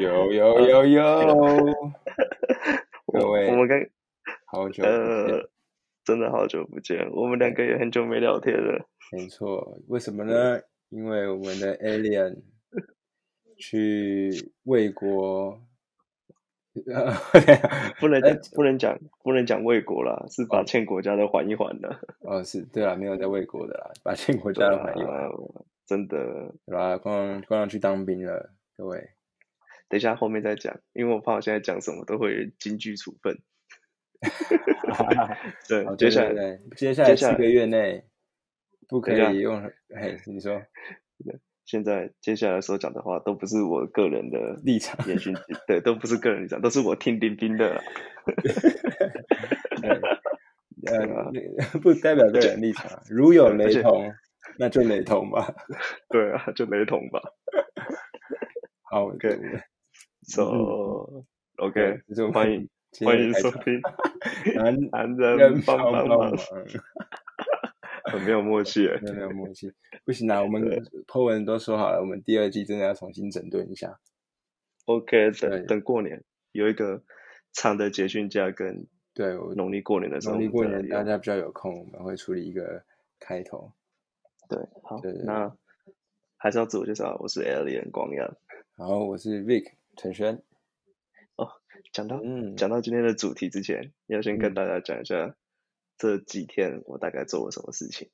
有 有有有，各位我们刚好久不见呃，真的好久不见，我们两个也很久没聊天了。没错，为什么呢？因为我们的 Alien 去魏国，呃不能讲，不能讲，不能讲魏国啦，是把欠国家的还一还的。哦，是对啊，没有在魏国的啦，把欠国家的还一还，啊真的，对吧？光光要去当兵了，各位。等一下后面再讲，因为我怕我现在讲什么都会有京剧处分。对好，接下来接下来接下来四个月内不可以用，哎，你说现在接下来所讲的话都不是我个人的立场，言讯，对，都不是个人立场，都是我听丁丁的 呃，不代表个人立场啊，如有雷同，那就雷同吧。对啊，就雷同吧。好 OK So OK，这是我们欢迎 欢迎收听 男男人人帮帮忙帮帮忙，，很没有默契欸。没有没有默契，不行啊，我们 po 文都说好了，我们第二季真的要重新整顿一下。OK，等等过年有一个长的节训假跟对，我农历过年的时候，农历过年大家比较有空，我们会处理一个开头。对，好那还是要自我介绍，我是 Alien 光阳。然后我是 Vic 陈轩，哦讲到嗯，讲到今天的主题之前，要先跟嗯。大家讲一下这几天我大概做了什么事情。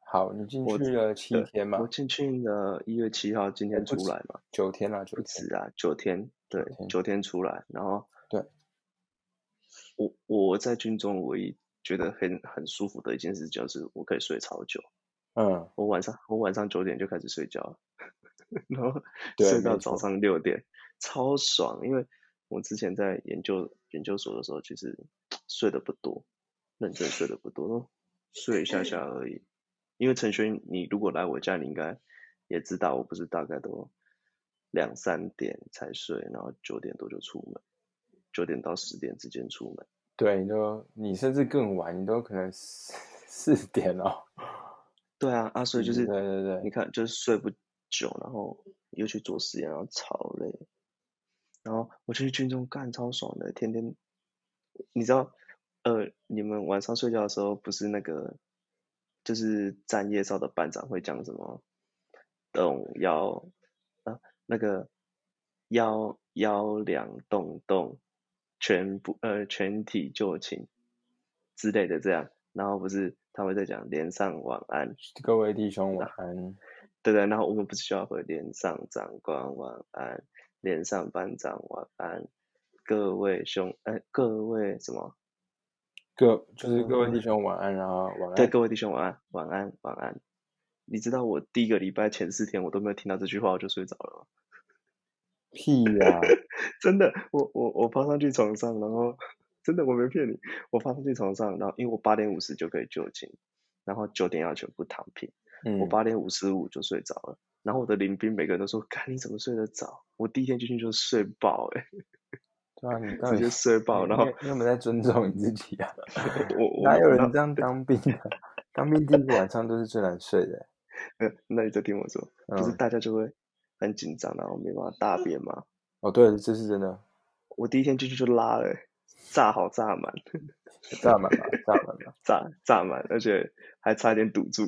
好，你进去了七对天嘛我，进去了一月七号，今天出来嘛，九天啦，九不。止啊，九天，对九，天九天出来，然后对，我我在军中唯一觉得很很舒服的一件事就是我可以睡超久，嗯，我晚上我晚上九点就开始睡觉了，然后 睡到早上六点，超爽。因为我之前在研究研究所的时候，其实睡得不多，认真睡得不多，都睡一下下而已。因为陈轩，你如果来我家，你应该也知道，我不是大概都两三点才睡，然后九点多就出门，九点到十点之间出门。对，你都你甚至更晚，你都可能四 四点哦。对啊，啊，所以就是对对对你看，就是睡不久，然后又去做实验，然后超累，然后我去军中干超爽的，天天，你知道，呃，你们晚上睡觉的时候不是那个，就是站夜哨的班长会讲什么，动幺，啊，那个幺幺两动动，全部呃全体就寝之类的这样，然后不是他会在讲连上晚安。各位弟兄晚安。对对，然后我们不是需要回连上长官晚安，连上班长晚安，各位兄哎各位什么？各就是各位弟兄晚安，然后晚安。对，各位弟兄晚安，晚安晚安。你知道我第一个礼拜前四天我都没有听到这句话我就睡着了吗？屁呀、真的，我我我爬上去床上，然后真的我没骗你，我爬上去床上，然后因为我八点五十就可以就寝，然后九点要全部躺平。嗯，我八点五十五就睡着了，然后我的邻兵每个人都说：“看你怎么睡得着？”我第一天进去就睡爆、欸，对啊，你到底直接睡爆，然后你你有没有在尊重你自己啊？我我哪有人这样当兵的？当兵第一个晚上都是最难睡的。呃那你再听我说，就是嗯大家就会很紧张，然后没办法大便嘛。哦，对，这是真的，我第一天进去就拉了、欸炸好炸满，炸满了，炸满了。炸炸满，而且还差点堵住。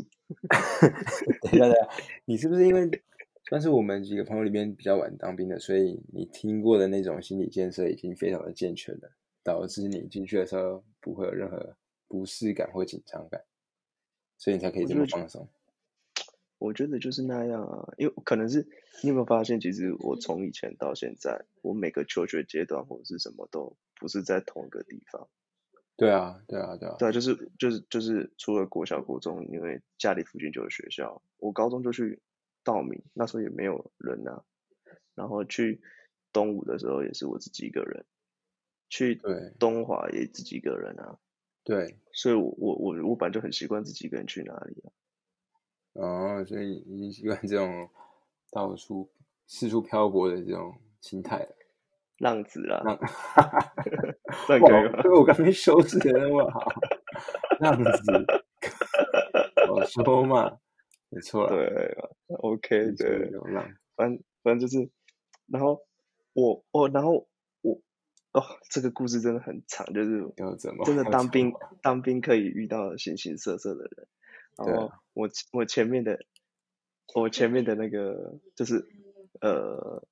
等一下，等一下，你是不是因为算是我们几个朋友里面比较晚当兵的，所以你听过的那种心理建设已经非常的健全了，导致你进去的时候不会有任何不适感或紧张感，所以你才可以这么放松。我觉得就是那样啊，因为可能是你有没有发现，其实我从以前到现在，我每个求学阶段或者是什么都不是在同一个地方。对啊，对啊，对啊，对啊，就是就是就是除了国小、国中，因为家里附近就有学校，我高中就去道明，那时候也没有人啊。然后去东吴的时候也是我自己一个人，去对东华也自己一个人啊。对，所以我我我我本来就很习惯自己一个人去哪里啊。哦，所以已经习惯这种到处四处漂泊的这种心态了。浪子啦，浪这样可以吗哇，？对我刚才修饰的那么好，浪子，我说嘛，没错，对，OK，对，流浪，反正反正就是，然后我我然后我哦，这个故事真的很长，就是真的当兵当兵可以遇到形形色色的人，然后我我前面的我前面的那个就是呃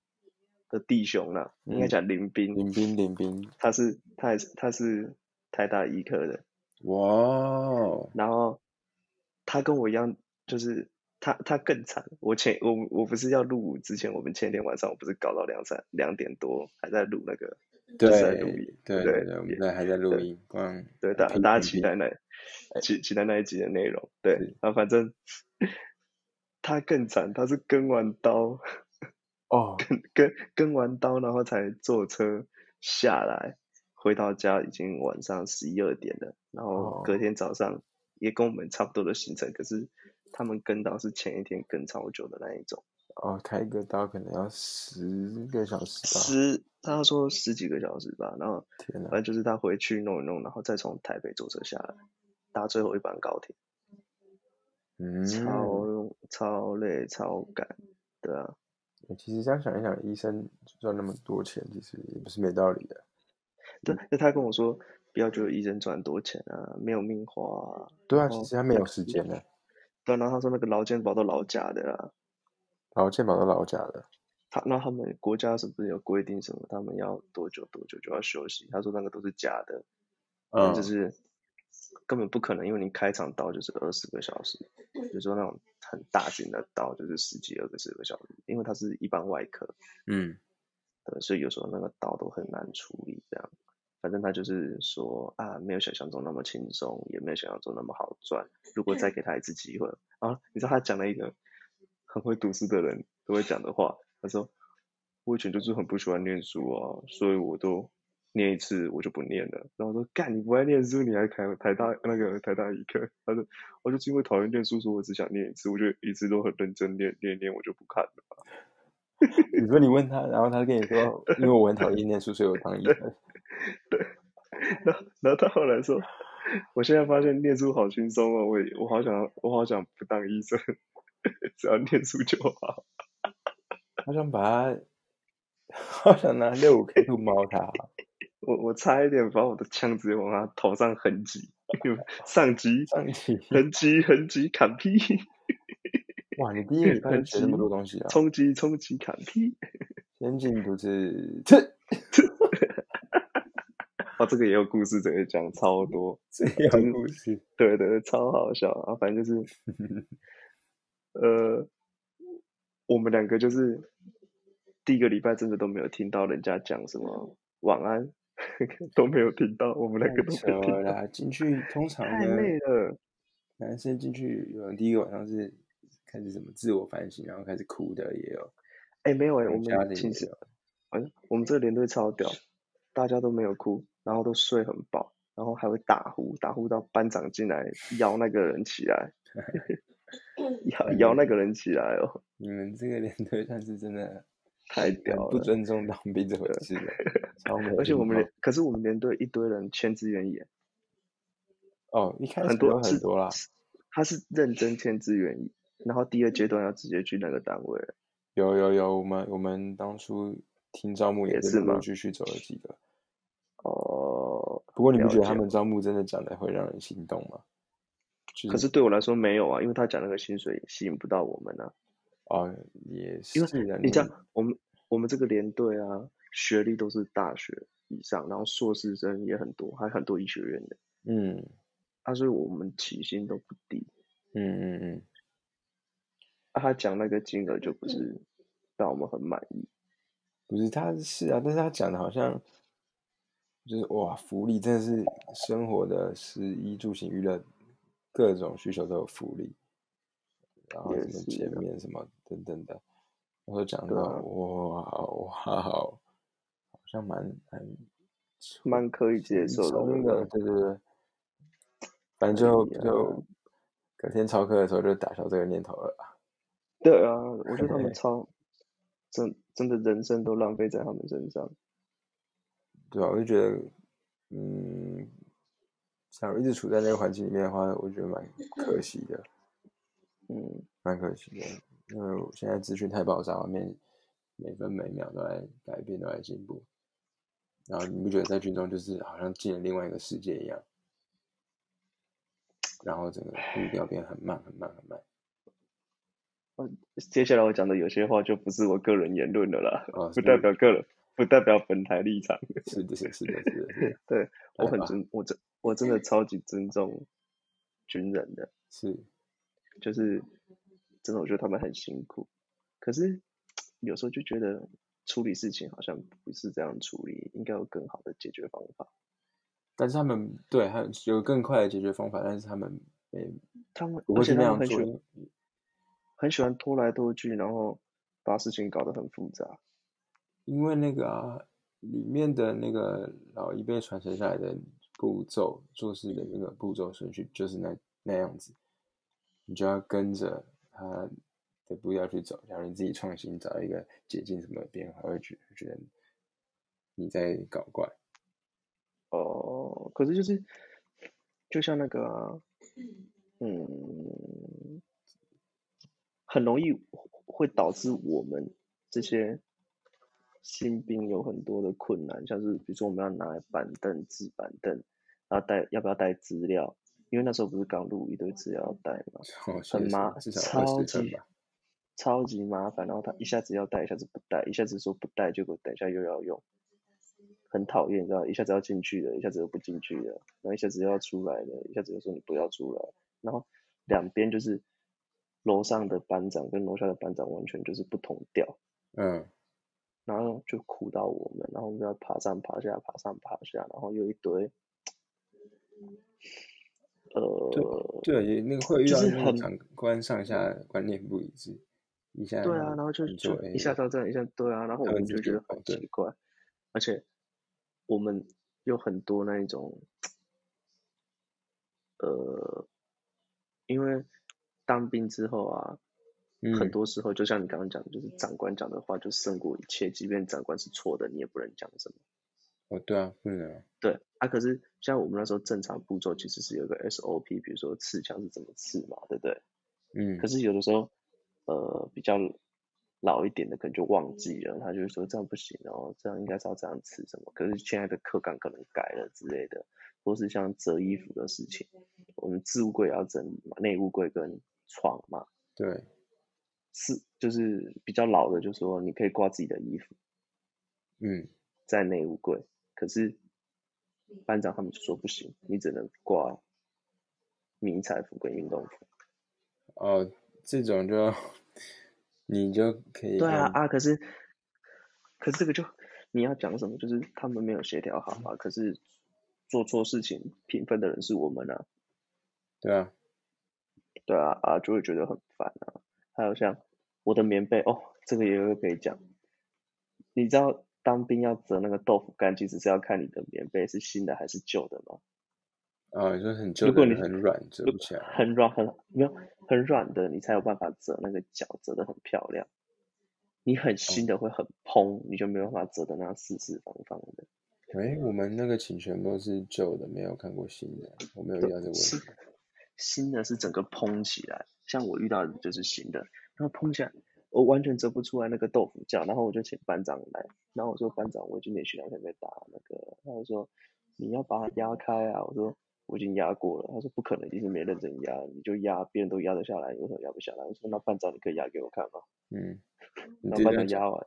的弟兄啦，应该嗯。讲林斌，林斌林斌，他是他也是他是台大医科的，哇哦，然后他跟我一样，就是他他更惨。我前我我不是要录舞之前，我们前一天晚上我不是搞到两三两点多，还在录那个，就对对对对对，我们在还在录音，光对，大大家期待那期期待那一集的内容，对是，然后反正 他更惨，他是跟完刀，哦，跟跟跟完刀，然后才坐车下来，回到家已经晚上十一二点了，然后哦。隔天早上也跟我们差不多的行程，可是他们跟刀是前一天跟超久的那一种，哦，开个刀可能要十个小时吧，十他说十几个小时吧，然后天哪反，正就是他回去弄一弄，然后再从台北坐车下来，搭最后一班高铁，嗯，超超累超赶，对啊，其实这样想一想，医生赚那么多钱，其实也不是没道理的。对，那他跟我说不要觉得医生赚很多钱啊，没有命花啊，对啊，其实他没有时间的，对啊，然后他说那个劳健保都老假的啦，劳健保都老假的，他那他们国家是不是有规定什么，他们要多久多久就要休息？他说那个都是假的，嗯，就是根本不可能，因为你开场刀就是二十个小时，比如说那种很大型的刀就是十几二十个小时，因为它是一般外科，嗯，对，所以有时候那个刀都很难处理这样。反正他就是说啊，没有想象中那么轻松，也没有想象中那么好赚。如果再给他一次机会啊，你知道他讲了一个很会读书的人都会讲的话，他说我以前就是很不喜欢念书啊，所以我都念一次我就不念了。然后我说干你不爱念书，你还台台大那个台大医科？他说我就是因为讨厌念书，所以我只想念一次，我就一直都很认真念念念，我就不看了。你说你问他，然后他跟你说，因为我很讨厌念书，所以我当医生。然后然后他后来说，我现在发现念书好轻松哦，我也我好想我好想不当医生，只要念书就好。好想把他，好想拿六五 K 兔猫他。我我差一点把我的枪直接往他头上横击，上击上级横击横击砍劈，哇，你第一个礼拜学那么多东西啊！冲击冲击砍劈。先进不是这哦，这个也有故事，这个讲超多。这样故事，对对对，超好笑啊！反正就是，呃，我们两个就是第一个礼拜真的都没有听到人家讲什么晚安，都没有听到，我们两个都没有听到！进去 通常太呢，累了。男生进去有人第一个晚上是开始什么自我反省，然后开始哭的也有，哎，没有哎，有我们其实，有。哎，我们这个连队超屌，大家都没有哭，然后都睡很饱，然后还会打呼，打呼到班长进来摇那个人起来，摇摇那个人起来哦，你们这个连队算是真的太屌了不。尊重当兵这回事 而且我们连，可是我们连队一堆人签志愿役，哦，一开始很多很多啦，他是认真签志愿役，然后第二阶段要直接去那个单位。有有有，我们我们当初听招募也也是吗是陆陆续续走了几个，哦，不过你不觉得他们招募真的讲的会让人心动吗？就可是对我来说没有啊，因为他讲那个薪水吸引不到我们啊。哦，也是因啊，为你知道，我们我们这个连队啊，学历都是大学以上，然后硕士生也很多，还很多医学院的，嗯。啊，所以我们起薪都不低。嗯嗯嗯，啊，他讲那个金额就不是让我们很满意。不是他是啊，但是他讲的好像就是哇，福利真的是生活的食衣住行娱乐各种需求都有福利，然后也什么是啊。减免什么等等的，然后讲到哇哇，好像蛮蛮蛮可以接受的对不对对对。反正最后可以啊就隔天操课的时候就打消这个念头了。对啊，我觉得他们 超真真的人生都浪费在他们身上。对啊，我就觉得，嗯，假如一直处在那个环境里面的话，我觉得蛮可惜的，嗯，蛮可惜的。因为我现在资讯太爆炸，外面每分每秒都在改变，都在进步。然后你不觉得在军中就是好像进了另外一个世界一样？然后整个步调变很慢，很慢，很慢。呃，接下来我讲的有些话就不是我个人言论的啦，哦，不代表个人，不代表本台立场。是的，是的，是的，是的，对我很尊，我真我真的超级尊重军人的，是，就是真的，我觉得他们很辛苦，可是有时候就觉得处理事情好像不是这样处理，应该有更好的解决方法。但是他们对，还有更快的解决方法，但是他们没，他们不会是那样很喜欢做。很喜欢拖来拖去，然后把事情搞得很复杂。因为那个啊，里面的那个老一辈传承下来的步骤，做事的那个步骤顺序就是那那样子，你就要跟着他的步调去走。假如你自己创新，找一个捷径什么的变化，会觉觉得你在搞怪。哦，可是就是就像那个、啊，嗯，很容易会导致我们这些新兵有很多的困难，像是比如说我们要拿板凳、纸板凳，然后带要不要带资料？因为那时候不是刚录一堆资料要带嘛，哦，很麻，超级。超级麻烦。然后他一下子要带，一下子不带，一下子说不带，结果等一下又要用，很讨厌，你知道？一下子要进去的，一下子又不进去的，然后一下子又要出来的，一下子又说你不要出来，然后两边就是楼上的班长跟楼下的班长完全就是不同调，嗯，然后就苦到我们，然后我们要爬上爬下，爬上爬下，然后又一堆，呃，对，对那个会遇到那个长官上下观念不一致，一下对啊，然后就就哎一下到这样，一下对啊，然后我们就觉得很奇怪，而且我们有很多那一种，呃，因为当兵之后啊，很嗯多时候就像你刚刚讲的，就是长官讲的话就胜过一切，即便长官是错的，你也不能讲什么。哦，对啊，不能啊，对啊，可是像我们那时候正常步骤其实是有个 SOP，比如说刺枪是怎么刺嘛，对不对？嗯可，是有的时候，呃，比较老一点的可能就忘记了，他就会说这样不行哦，这样应该是要这样刺什么。可是现在的课纲可能改了之类的，或是像折衣服的事情，我们置物柜也要整理嘛，内务柜跟床嘛，对，是就是比较老的就说你可以挂自己的衣服嗯，在内务柜，可是班长他们就说不行，你只能挂迷彩服跟运动服。哦，这种就你就可以对啊啊，可是可是这个就你要讲什么？就是他们没有协调好啊。可是做错事情评分的人是我们啊，对啊，对啊啊，就会觉得很烦啊。还有像我的棉被哦，这个也有可以讲。你知道当兵要折那个豆腐干，其实是要看你的棉被是新的还是旧的吗？哦，你说很旧如果你的很软，折不起来，很软很没有很软的，你才有办法折那个角，折得很漂亮。你很新的会很蓬，你就没有办法折的那样四四方方的。哎，我们那个寝全都是旧的，没有看过新的，我没有遇到这个问题。新的是整个蓬起来，像我遇到的就是新的，然后蓬起来，我完全折不出来那个豆腐角，然后我就请班长来，然后我说班长，我已经连续两天没打那个，他就说你要把它压开啊，我说我已经压过了，他说不可能，一定是没认真压，你就压，别人都压得下来，你为什么压不下来？我说那班长你可以压给我看吗？嗯，你然后班长压完，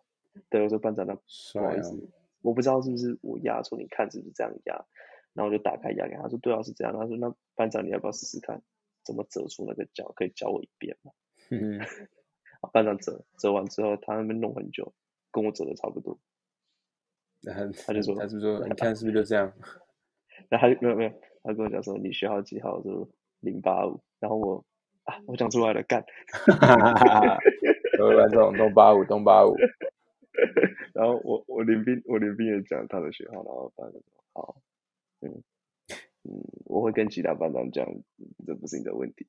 对，我说班长那不好意思，我不知道是不是我压错，你看是不是这样压？然后我就打开压给他，他说对啊是这样，他说那班长你要不要试试看，怎么折出那个角？可以教我一遍吗？嗯，啊班长折折完之后，他那边弄很久，跟我折的差不多，然后他就说他是说，你看是不是就这样？然后他就没有没有，他跟我讲说你学号几号？我说零八五，然后我啊我讲出来了，干，各位观众，东八五，东八五，然后我我林斌我林斌也讲他的学号，然后班长说好，嗯嗯，我会跟其他班长讲，这不是你的问题。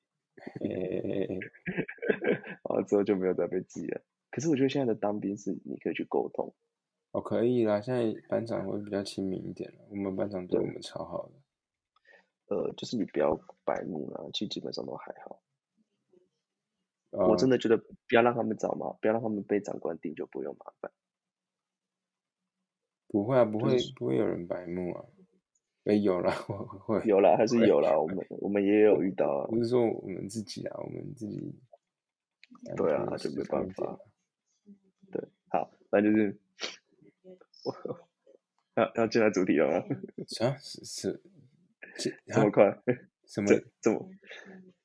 诶，然后之后就没有再被记了。可是我觉得现在的当兵是你可以去沟通，哦，可以啦，现在班长会比较亲民一点了，我们班长对我们超好的。呃，就是你不要白目啦，其实基本上都还好。我真的觉得不要让他们找嘛，不要让他们被长官盯，就不用麻烦。不会啊，不会，不会有人白目啊。哎，有了，会有了，还是有了。我们我们也有遇到啊。不是说我们自己啊，我们自己。对啊，就没办法。对，好，那就是我要要进来主题了吗？啥？是是这么快？什 么？这么？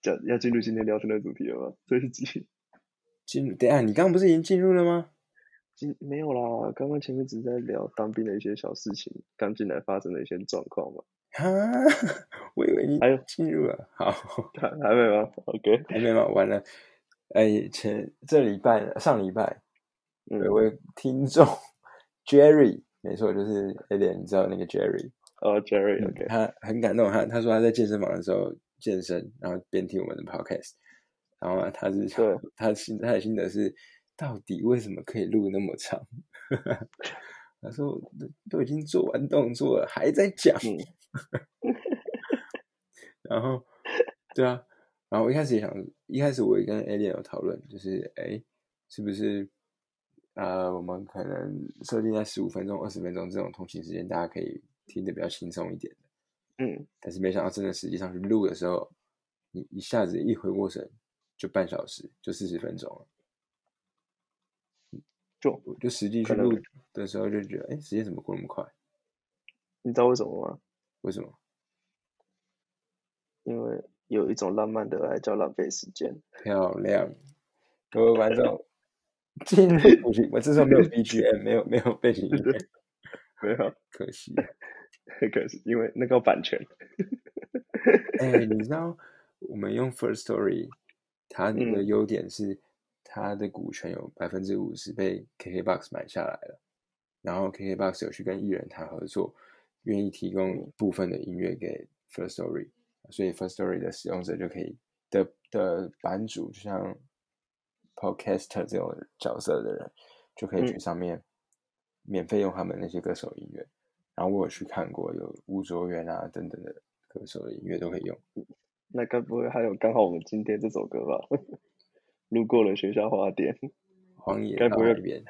要要进入今天聊天的主题了吗？这一集进入？等下，你刚刚不是已经进入了吗？进没有啦，刚刚前面只是在聊当兵的一些小事情，刚进来发生的一些状况嘛。啊，我以为你还有进入了，好，还还没吗？OK，还没吗？完了，哎，前这礼拜上礼拜有位听众 Jerry，没错，就是 A 点，你知道那个 Jerry 哦，Jerry，OK，他很感动，他他说他在健身房的时候健身，然后边听我们的 Podcast，然后他是对，他心他的心得是。到底为什么可以录那么长？他说都已经做完动作了，还在讲。然后，对啊，然后我一开始也想，一开始我也跟 A 莲有讨论，就是哎，是不是啊？我们可能设定在十五分钟、二十分钟这种通勤时间，大家可以听得比较轻松一点嗯，但是没想到，真的实际上去录的时候，你一下子一回过神，就半小时，就四十分钟了。就就实际去录的时候就觉得，哎，时间怎么过那么快？你知道为什么吗？为什么？因为有一种浪漫的爱叫浪费时间。漂亮，各位观众，进入主题。我这时候没有 BGM，没有没有背景音乐，没有，可惜，可惜，因为那个版权。哎，你知道我们用 First Story，它的优点是。他的股权有百分之五十被 KKBOX 买下来了，然后 KKBOX 有去跟艺人谈合作，愿意提供部分的音乐给 First Story，所以 First Story 的使用者就可以的的版主，就像 Podcaster 这种角色的人，就可以去上面免费用他们那些歌手音乐。然后我有去看过，有吴卓源啊等等的歌手的音乐都可以用。那该不会还有刚好我们今天这首歌吧？路过了学校花店，荒野该不会边，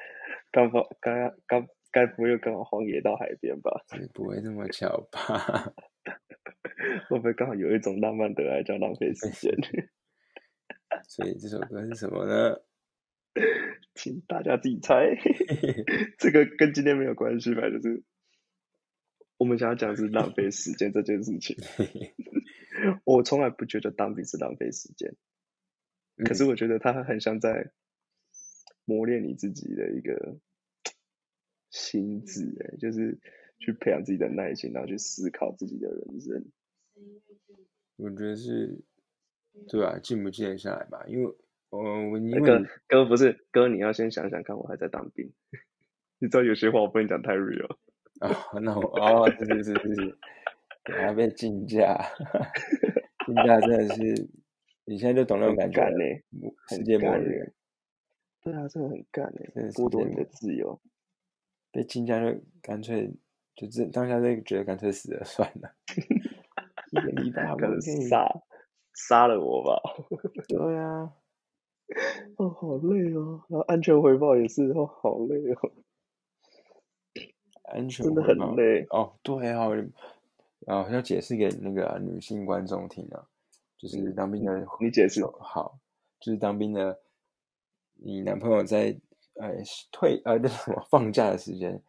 刚好刚刚该不会又刚好荒野到海边吧？不会这么巧吧？会不会刚好有一种浪漫的爱叫浪费时间？所以这首歌是什么呢？请大家自己猜。这个跟今天没有关系吧？就是我们想要讲是浪费时间这件事情。我从来不觉得当兵是浪费时间。可是我觉得他很像在磨练你自己的一个心智，哎，就是去培养自己的耐心，然后去思考自己的人生。我觉得是，对啊，静不静得下来吧？因为，我我因为哥不是哥，你要先想想看，我还在当兵，你知道有些话我不能讲太 real。哦，那我哦，是是是是，还被禁驾，禁驾真的是。你现在就懂那种感觉呢？世界末日。对啊，真的很干呢，剥夺你的自由。被禁家就干脆，就这当下就觉得干脆死了 算了。一个礼拜可能杀杀了我吧。对啊。哦，好累哦。然后安全回报也是哦，好累哦。安全真的很累哦。对啊，然后要解释给那个女性观众听啊。就是当兵的，你解释好。就是当兵的，你男朋友在呃退呃 那什么放假的时间，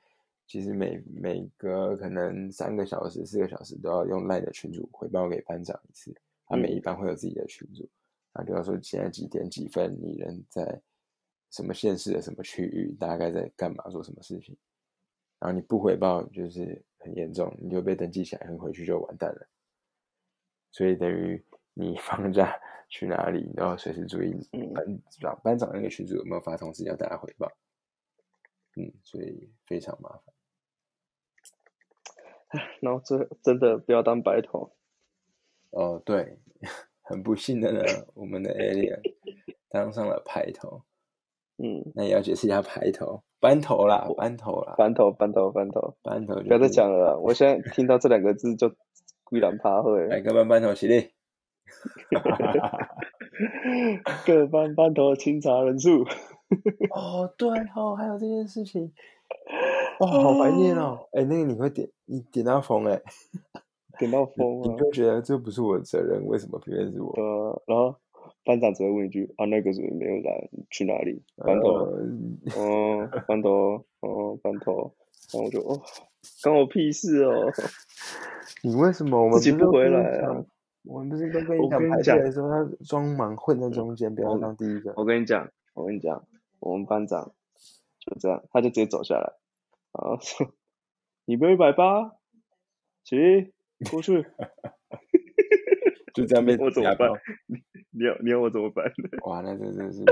其实每每隔可能三个小时、四个小时都要用赖的群主回报给班长一次。他每一班会有自己的群主，啊，就要说现在几点几分，你人在什么县市的什么区域，大概在干嘛，做什么事情。然后你不回报，就是很严重，你就被登记起来，回去就完蛋了。所以等于。你放假去哪里？然后随时注意班长班长那个群组有没有发通知要大家回报。嗯，所以非常麻烦。然后这真的不要当白头。哦，对，很不幸的呢，我们的 Alien 当上了排头。嗯，那也要解释一下排头，班头啦，班头啦，班头，班头，班头，班头。不要再讲了，我现在听到这两个字就 归然趴会。来，个班班头起立。各班班头清查人数。哦，对哦，还有这件事情，哇，好怀念哦！哎，那个你会点，你点到疯哎，点到 疯你就觉得这不是我的责任，为什么偏偏是我？呃，然后班长只会问一句：啊，那个人没有来，去哪里？班头，哦，班头，哦，班头，然后我就哦，关我屁事哦！你为什么我们自己不回来啊？我们不是都跟你讲排队的时候，他装忙混在中间，不要当第一个。我跟你讲，我跟你讲。我们班长就这样，他就直接走下来，然后说：“你不要一百八，起过去。”就这样被我怎么办？你 你要你要我怎么办？哇，那真的是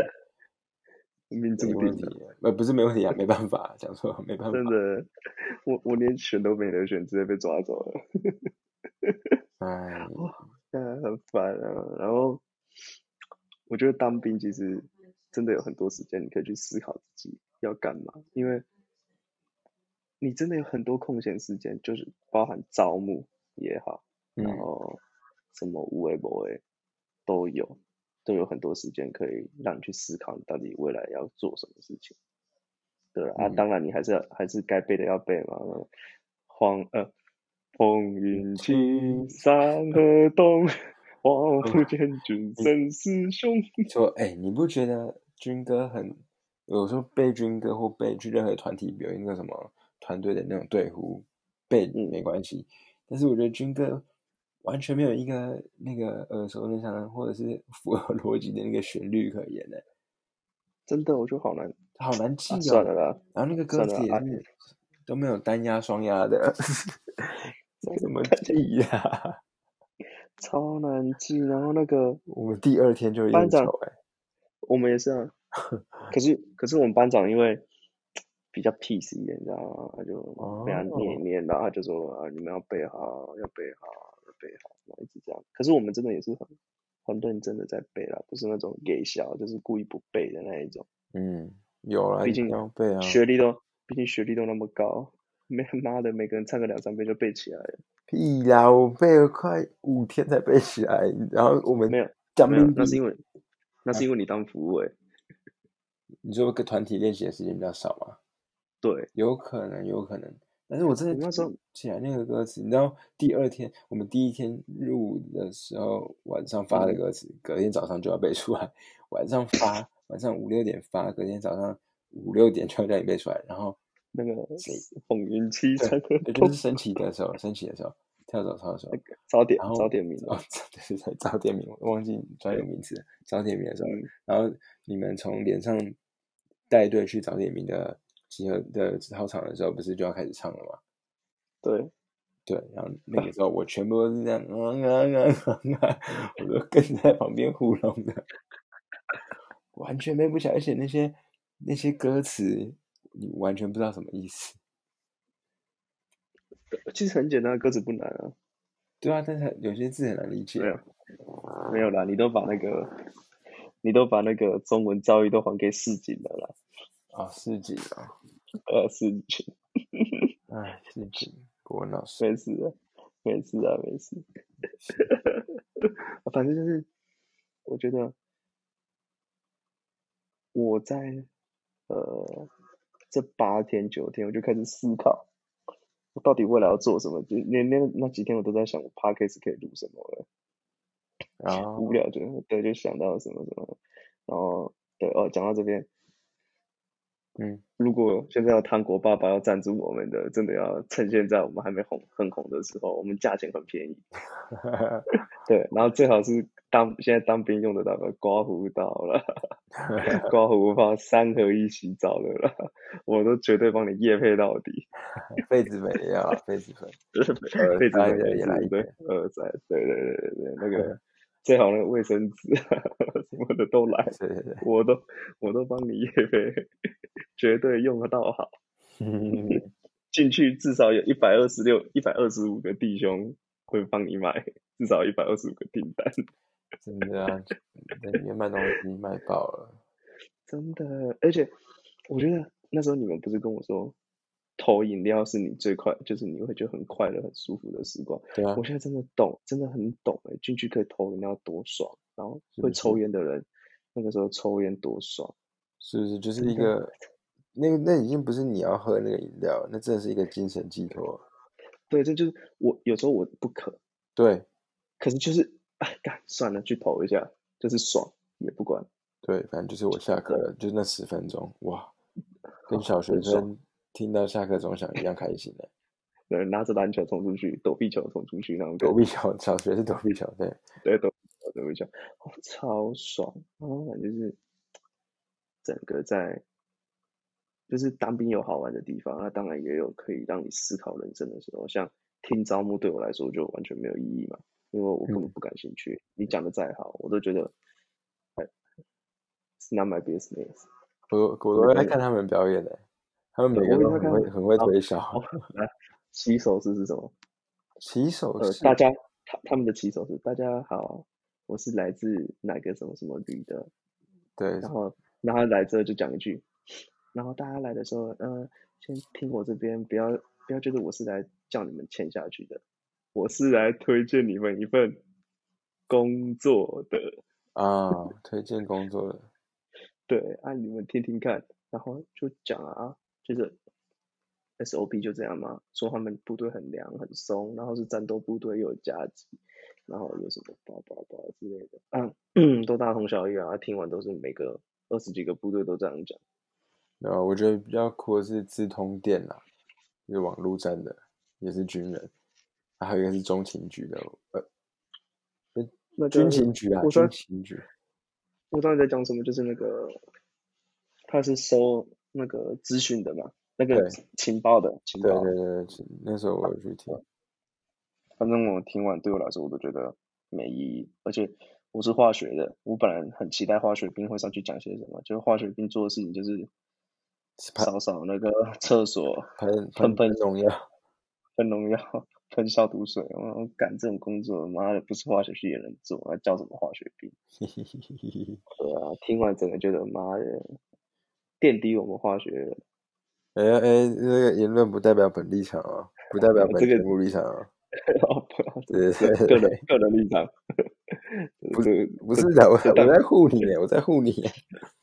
命中问题，呃，不是没问题啊，没办法，讲错没办法。真的，我我连选都没得选，直接被抓走了。哎，很烦啊。然后我觉得当兵其实。真的有很多时间，你可以去思考自己要干嘛，因为你真的有很多空闲时间，就是包含招募也好，然后什么无为不为都有，都有很多时间可以让你去思考你到底未来要做什么事情。对啊，当然你还是要还是该背的要背嘛。慌呃，风云起，山河动，黄浦千军生死兄。说，哎，你不觉得？军歌很，有时候背军歌或背去任何团体表演那个什么团队的那种队呼背没关系，但是我觉得军歌完全没有一个那个耳熟能详或者是符合逻辑的那个旋律可言呢。真的，我觉得好难，好难记哦。算了啦，然后那个歌词也是都没有单押双押的，怎么记呀？超难记。然后那个我们第二天就班长哎。我们也是啊，可是可是我们班长因为比较 peace 一点，你知道吗？他就非常念念，然后他就说啊，你们要背好，要背好，要背好，然后一直这样。可是我们真的也是很很认真的在背了，不是那种给笑，就是故意不背的那一种。嗯，有啊，毕竟要背啊，学历都，毕竟学历都那么高，没妈的，每个人唱个两三遍就背起来了。屁啦，我背了快五天才背起来，然后我们没有，没有，那是因为。那是因为你当服务委，你说跟团体练习的时间比较少嘛？对，有可能，有可能。但是我真的那时候起来那个歌词，你知道，第二天我们第一天入的时候晚上发的歌词，隔天早上就要背出来。晚上发，晚上五六点发，隔天早上五六点就要叫你背出来。然后那个风云七彩，就是升旗的时候，升旗的时候。跳蚤操的时候，早点早点名哦，对对对，早点名，忘记专有名词。早点名的时候，然后你们从脸上带队去早点名的集合的操场的时候，不是就要开始唱了吗？对对，然后那个 时候我全部都是这样，啊啊啊啊，我都跟在旁边糊弄的，完全背不起来，而且那些那些歌词你完全不知道什么意思。其实很简单，歌词不难啊。对啊，但是有些字很难理解。没有，没有啦，你都把那个，你都把那个中文造诣都还给市井的啦。啊，市井啊，呃，市井。哎，市井，国老师。没事啊，没事啊，没事。反正就是，我觉得我在呃这八天九天，我就开始思考。我到底未来要做什么？就连连那几天我都在想我 p a r k a s 可以录什么了。然 后无聊就对，就想到什么什么。然后对哦，讲到这边，嗯，如果现在要糖果爸爸要赞助我们的，真的要趁现在我们还没红很红的时候，我们价钱很便宜。对，然后最好是当现在当兵用的那个刮胡刀了，刮胡刀三合一洗澡的了，我都绝对帮你夜配到底。痱子粉也要，痱子粉，痱子粉也来一堆，二三，对对对对对，那个最好那个卫生纸什么的都来，对对对，我都我都帮你夜配，绝对用得到好。进去至少有一百二十六、一百二十五个弟兄会帮你买，至少一百二十五个订单。真的啊，在里面卖东西卖爆了。真的，而且我觉得那时候你们不是跟我说，投饮料是你最快，就是你会觉得很快乐、很舒服的时光。对啊我，现在真的懂，真的很懂哎，进去可以投饮料多爽，然后会抽烟的人，那个时候抽烟多爽。是不是就是一个那个那已经不是你要喝那个饮料，那真的是一个精神寄托。对，这就是我有时候我不渴，对可是就是哎 干算了，去投一下，就是爽，也不管。对，反正就是我下课了，就那十分钟，哇，跟小学生听到下课钟响一样开心的。对，拿着篮球冲出去，躲避球冲出去那种躲避球，小学是躲避球，对，对，躲躲避球，哦，超爽，然后感觉就是整个在，就是当兵有好玩的地方，那当然也有可以让你思考人生的时候。像听招募对我来说就完全没有意义嘛，因为我根本嗯不感兴趣。你讲的再好，我都觉得，哎，it's not my business。我我都在看他们表演的，他们每个我也在看都很会很会推销。来，起手式是什么？起手呃，大家他他们的起手是，大家好，我是来自哪个什么什么旅的，对然后然后来之后就讲一句，然后大家来的时候，呃，先听我这边，不要不要觉得我是来叫你们签下去的，我是来推荐你们一份工作的，啊，推荐工作的，对，啊，你们听听看，然后就讲啊，就是 SOP 就这样嘛，说他们部队很凉很松，然后是战斗部队又有加急，然后有什么叭叭叭之类的，嗯，都大同小异啊，听完都是每个二十几个部队都这样讲。然后我觉得比较酷的是资通电啦，就是网络站的，也是军人，还有一个是中情局的，呃，那个军情局啊，军情局，我知道你在讲什么，就是那个他是收那个资讯的嘛，那个情报的情报。对对，对那时候我有去听，反正我听完对我来说，我都觉得没意义。而且我是化学的，我本来很期待化学兵会上去讲些什么，就是化学兵做的事情就是扫扫那个厕所，喷喷喷农药，喷农药、喷消毒水。我干这种工作，妈的不是化学系也能做，还叫什么化学兵？对啊，听完整个觉得妈的垫低我们化学人。哎哎，这个言论不代表本立场啊，不代表本 这个节目立场啊，哦，不要，对这对个人个人立场，不是不是的，我我在护你耶，我在护你，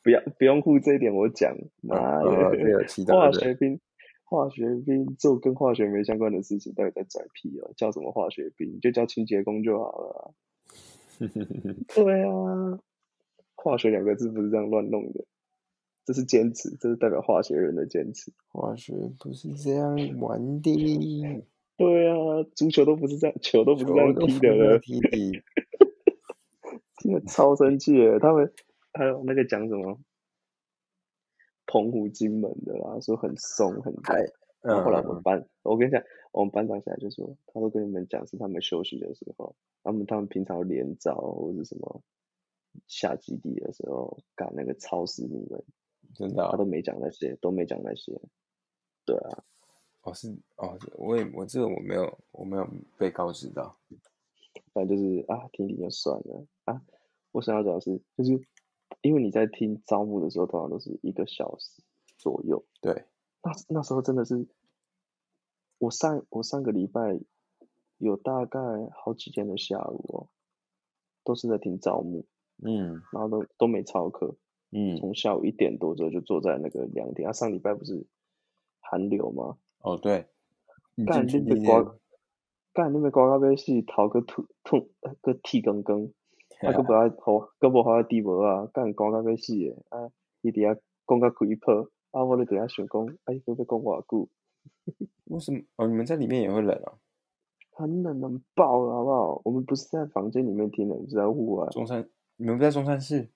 不要不用护这一点，我讲，妈的，化对学兵，化学兵做跟化学没相关的事情，到底在拽屁哦？叫什么化学兵？就叫清洁工就好了啊。对啊，化学两个字不是这样乱弄的，这是坚持，这是代表化学人的坚持。化学不是这样玩的，对啊，足球都不是这样，球都不是这样踢的了，踢的，真的超生气耶！他们还有那个讲什么澎湖金门的啦，说很松很太干。然后后来我嗯们班，我跟你讲，我们班长起来就说，他都跟你们讲是他们休息的时候，他们他们平常连招或者什么下基地的时候赶那个超死你们，真的啊他都没讲那些，都没讲那些。对啊，哦是哦，我也我这个我没有我没有被告知到，反正就是啊，听听就算了啊。我想要讲的是，就是因为你在听招募的时候，通常都是一个小时左右，对，那那时候真的是，我上我上个礼拜有大概好几天的下午哦，都是在听招募，嗯然后都都没操课，嗯，从下午一点多之后就坐在那个凉亭。啊，上礼拜不是寒流吗？哦对，你干进去第一你被刮天，干你被刮到要死，头个吐吐个剃光光，啊 佫无爱好佫无好滴无啊，干刮到要死诶！啊，伊伫遐讲到开泡，啊我咧伫遐想讲，啊，伊佫要讲偌久？为什么哦？你们在里面也会冷啊？很冷很爆了，好不好？我们不是在房间里面听的，我们是在户外，中山，你们不在中山市？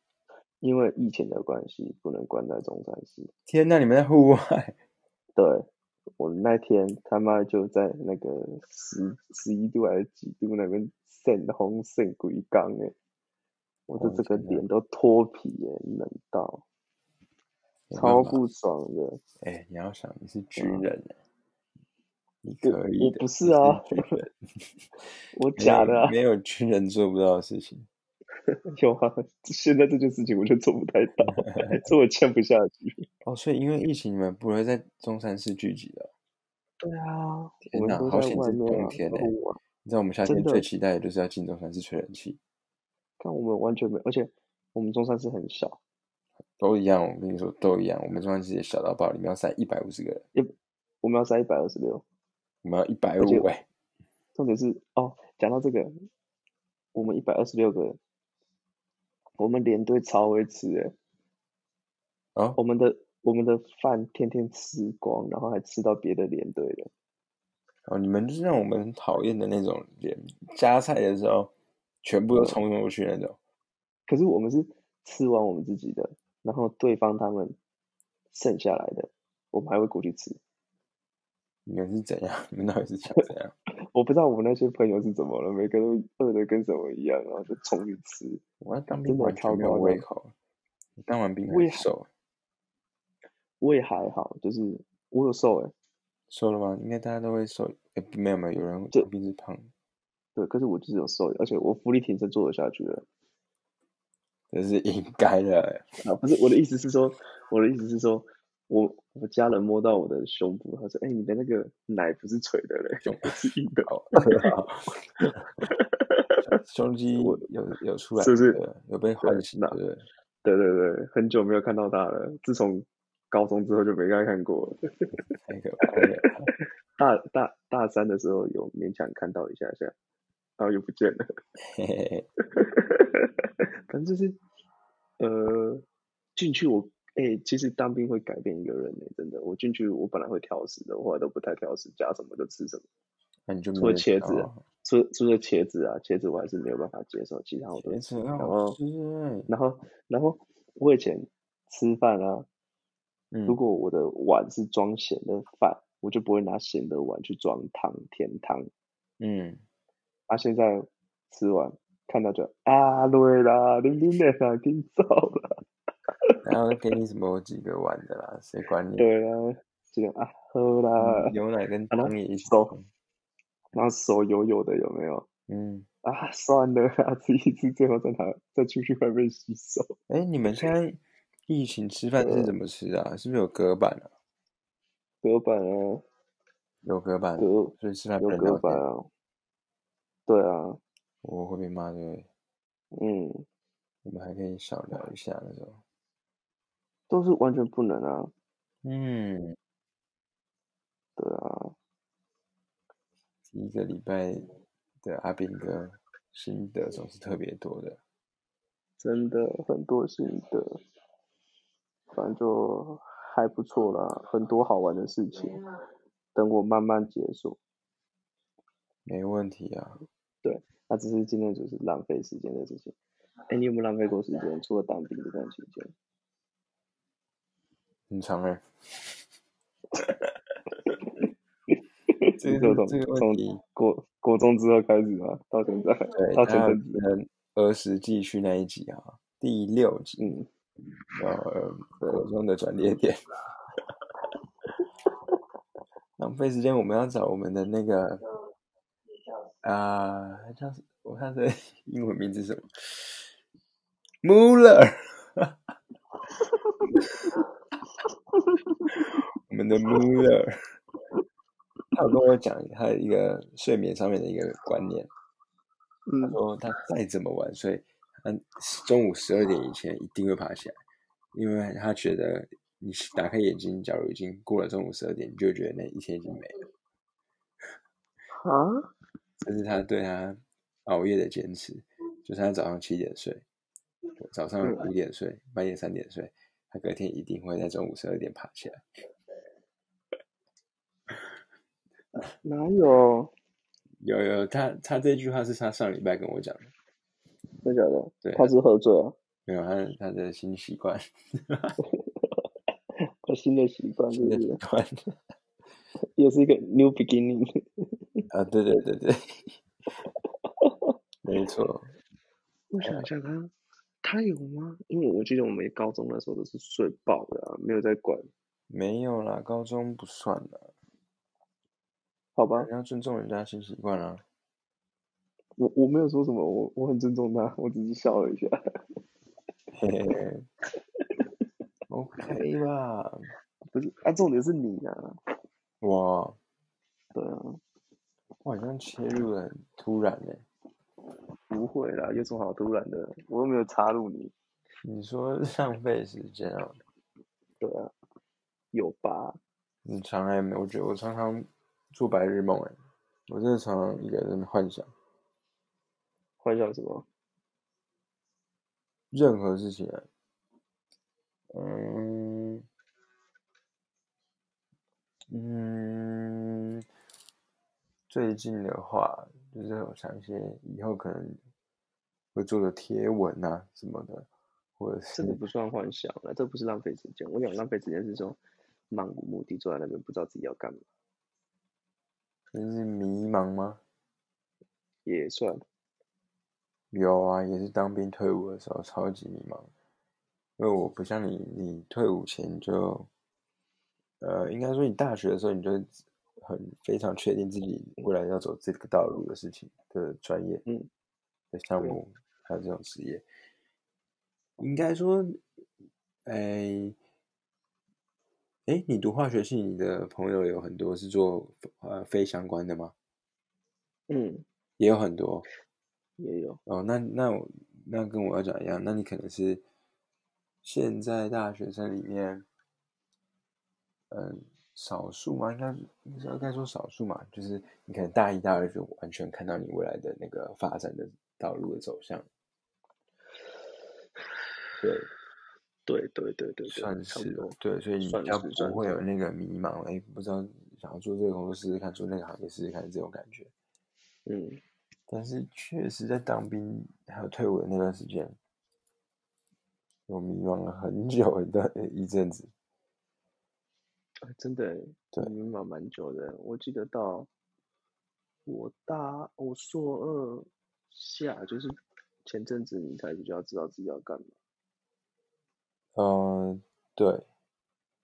因为疫情的关系，不能关在中山市。天呐，你们在户外？对，我那天他妈就在那个十十一度还是几度那边晒红晒鬼缸哎，我的哦这个脸都脱皮耶，冷到超不爽的。哎，你要想你是嗯军人哎，你我可以的，我不是啊我假的没有军人做不到的事情。有啊，现在这件事情我就做不太到，这我签不下去。哦，所以因为疫情，你们不会在中山市聚集的对啊，我天哪，好险是冬天呢、然后玩。你知道我们夏天最期待的就是要进中山市吹冷气，看我们完全没，而且我们中山市很小，都一样。我跟你说，都一样。我们中山市也小到爆，里面要塞一百五十个人，一我们要塞一百二十六。我们要一百五哎，重点是哦，讲到这个，我们一百二十六个人，我们连队超会吃诶，啊，我们的我们的饭天天吃光，然后还吃到别的连队的。哦，你们就是让我们很讨厌的那种连，加菜的时候全部都冲过去那种。可是我们是吃完我们自己的，然后对方他们剩下来的，我们还会过去吃。你们是怎样？你们到底是想怎样？我不知道我们那些朋友是怎么了，每个都饿的跟什么一样，然后就冲去吃。我要当兵完全没有胃口，我当完兵很瘦，我也还好，就是我有瘦诶，瘦了吗？应该大家都会瘦，哎，没有没有，有人这当兵是胖，对，可是我就是有瘦，而且我福利挺身做得下去的。这是应该的。啊，不是我的意思是说，我的意思是说，我我家人摸到我的胸部，他说：“哎、你的那个奶不是垂的嘞，胸是硬的。好，胸肌我有有出来，是不是有被唤醒，那对对？”对对对，很久没有看到他了，自从高中之后就没再看过了。太可怕了。大大大三的时候有勉强看到一下下，然后又不见了。反正就是，呃，进去我哎、其实当兵会改变一个人呢、真的。我进去我本来会挑食的，我后来都不太挑食，加什么就吃什么。那你就除了茄子啊除了除了茄子啊，茄子我还是没有办法接受，其他我都吃然后然后然后我以前吃饭啊，嗯如果我的碗是装咸的饭，我就不会拿咸的碗去装汤甜汤。嗯，啊，现在吃完看到就啊，累啦，你你那啦，给你走了。然后给你什么几个碗的啦，谁管你？对啊，这个啊，喝啦，牛奶跟汤也一起手冲然后手油油的有没有？嗯，啊，算了啊，吃一吃，最后再拿再出去外面洗手。哎，你们现在疫情吃饭是怎么吃啊？是不是有隔板啊？隔板啊，有隔板，隔所以吃饭不有隔。板啊，对啊，我会被骂对？嗯，我们还可以小聊一下那种。都是完全不能啊，嗯，对啊，第一个礼拜的阿斌哥心得总是特别多的。真的很多心得，反正就还不错啦，很多好玩的事情，等我慢慢解锁。没问题啊，那只是今天就是浪费时间的事情。哎，你有没有浪费过时间？除了当兵这段期间？很长哎、这你说从个这个问从题，国国中之后开始吗？到现在，对，到大家前阵子，的儿时记去那一集啊，第六集，嗯，呃，国中的转捩点。浪费时间，我们要找我们的那个啊、叫什我看这英文名字是什么？Muller，我们的 Muller，他有跟我讲他的一个睡眠上面的一个观念，他嗯，说他再怎么晚睡，他中午十二点以前一定会爬起来，因为他觉得你打开眼睛，假如已经过了中午十二点，你就觉得那一天已经没了。啊，这是他对他熬夜的坚持，就是他早上七点睡，早上嗯五点睡，半夜三点睡，他隔天一定会在中午十二点爬起来。哪有？有有，他他这句话是他上礼拜跟我讲的，真假的？对他是喝醉了，没有他他的新习惯，他新的习惯，新的习？惯也是一个 new beginning。啊，对对对对，没错，我想一下他，他有吗？因为我记得我们高中的时候都是睡爆的啊，没有在管，没有啦，高中不算啦，好吧你要尊重人家新习惯啊。我我没有说什么，我我很尊重他，我只是笑了一下。嘿嘿嘿，OK 吧？不是啊，重点是你啊，我对啊，我好像切入的很突然呢。不会啦，有什么好突然的？我又没有插入你。你说浪费时间啊？对啊，有吧？你常来没？我觉得我常常做白日梦哎，我真的常常一个人幻想，幻想什么？任何事情啊，嗯嗯，最近的话，就是我想一些以后可能会做的贴文啊什么的，或者是这个不算幻想了，这不是浪费时间。我想浪费时间是说漫无目的坐在那边不知道自己要干嘛，就是迷茫吗？也算。有啊，也是当兵退伍的时候超级迷茫，因为我不像你，你退伍前就，呃，应该说你大学的时候你就很非常确定自己未来要走这个道路的事情的专业，嗯，的项目还有这种职业，应该说，哎，哎，你读化学系，你的朋友有很多是做呃非相关的吗？嗯，也有很多。也有哦，那那我那跟我要讲一样，那你可能是现在大学生里面，嗯，少数嘛，应该应该该说少数嘛，就是你可能大一、大二就完全看到你未来的那个发展的道路的走向。对，对对对对，算是的，对，所以你比较不会有那个迷茫，哎，不知道想要做这个工作试试看，做那个行业试试看这种感觉。嗯。但是确实，在当兵还有退伍的那段时间，我迷茫了很久一段一阵子。真的，对迷茫蛮久的。我记得到我大我硕二下，就是前阵子你才比较知道自己要干嘛。嗯，对，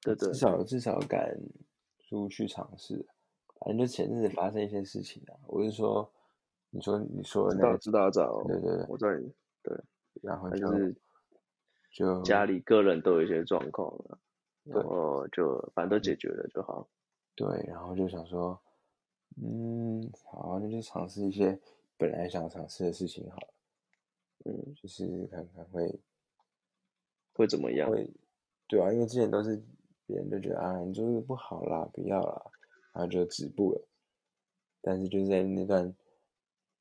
对对，至少至少敢出去尝试。反正就前阵子发生一些事情啊，我是说。你说你说知道知道知道，对对对，我在对，然后就是就家里个人都有一些状况了，然后就反正都解决了就好。对，然后就想说，嗯，好，那就尝试一些本来想尝试的事情好了，嗯，就是看看会会怎么样？会，对啊，因为之前都是别人就觉得啊，你做这个不好啦，不要啦，然后就止步了。但是就是在那段。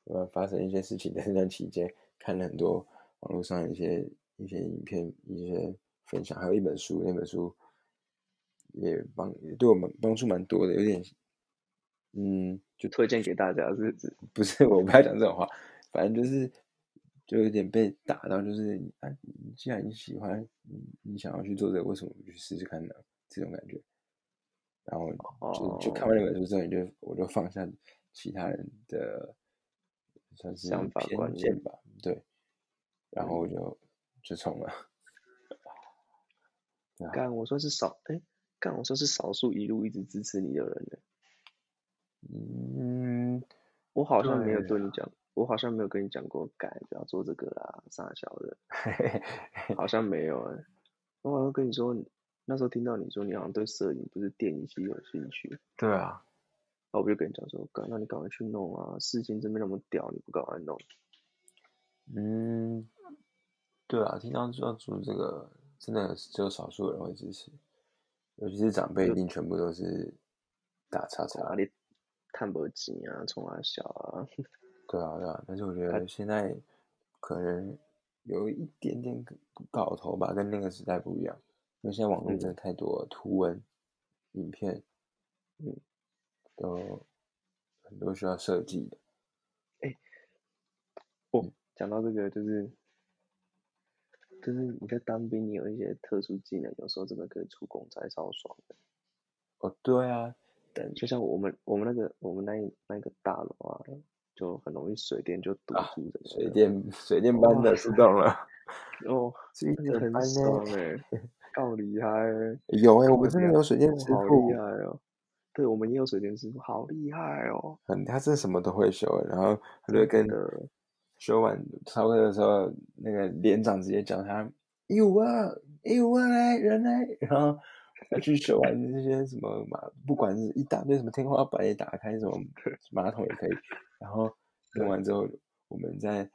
呃，发生一些事情的那段期间，看了很多网络上一些一些影片、一些分享，还有一本书，那本书也帮也对我们帮助蛮多的，有点，嗯，就推荐给大家，是不是？不是，我不要讲这种话，反正就是就有点被打到，就是啊，既然你喜欢，你你想要去做这个，为什么不去试试看呢？这种感觉，然后就就看完那本书之后，你就我就放下其他人的。算是偏见吧，对，然后就就冲了。干，我说是少，哎，干，我说是少数一路一直支持你的人呢。嗯，我好像没有对你讲，我好像没有跟你讲过，干不要做这个啦，傻小的。好像没有哎，我好像跟你说，那时候听到你说你好像对摄影不是电影系有兴趣。对啊。那我就跟你讲说，赶，那你赶快去弄啊！事情真没那么屌，你不赶快弄？嗯，对啊，听到要做这个，真的只有少数人会支持，尤其是长辈，一定全部都是打叉叉。你探不紧啊，冲啊小啊。对啊，对啊，但是我觉得现在可能有一点点搞头吧，跟那个时代不一样，因为现在网络真的太多图文、影片，嗯。都很多需要设计的。哎，哦，讲到这个，就是就是你在当兵，你有一些特殊技能，有时候真的可以出公差超爽的。哦，对啊，但就像我们我们那个我们那那个大楼啊，就很容易水电就堵住的。水电水电班的出动了。哦，这个很爽哎，好厉害！有哎，我们这边有水电师傅，厉害哦。对我们也有水电师傅，好厉害哦！嗯，他是什么都会修，然后他就跟修完超课的时候，那个连长直接叫他，有啊，有啊，来人来，然后要去修完那些什么马，不管是一大堆什么天花板也打开，什么马桶也可以。然后弄完之后，我们在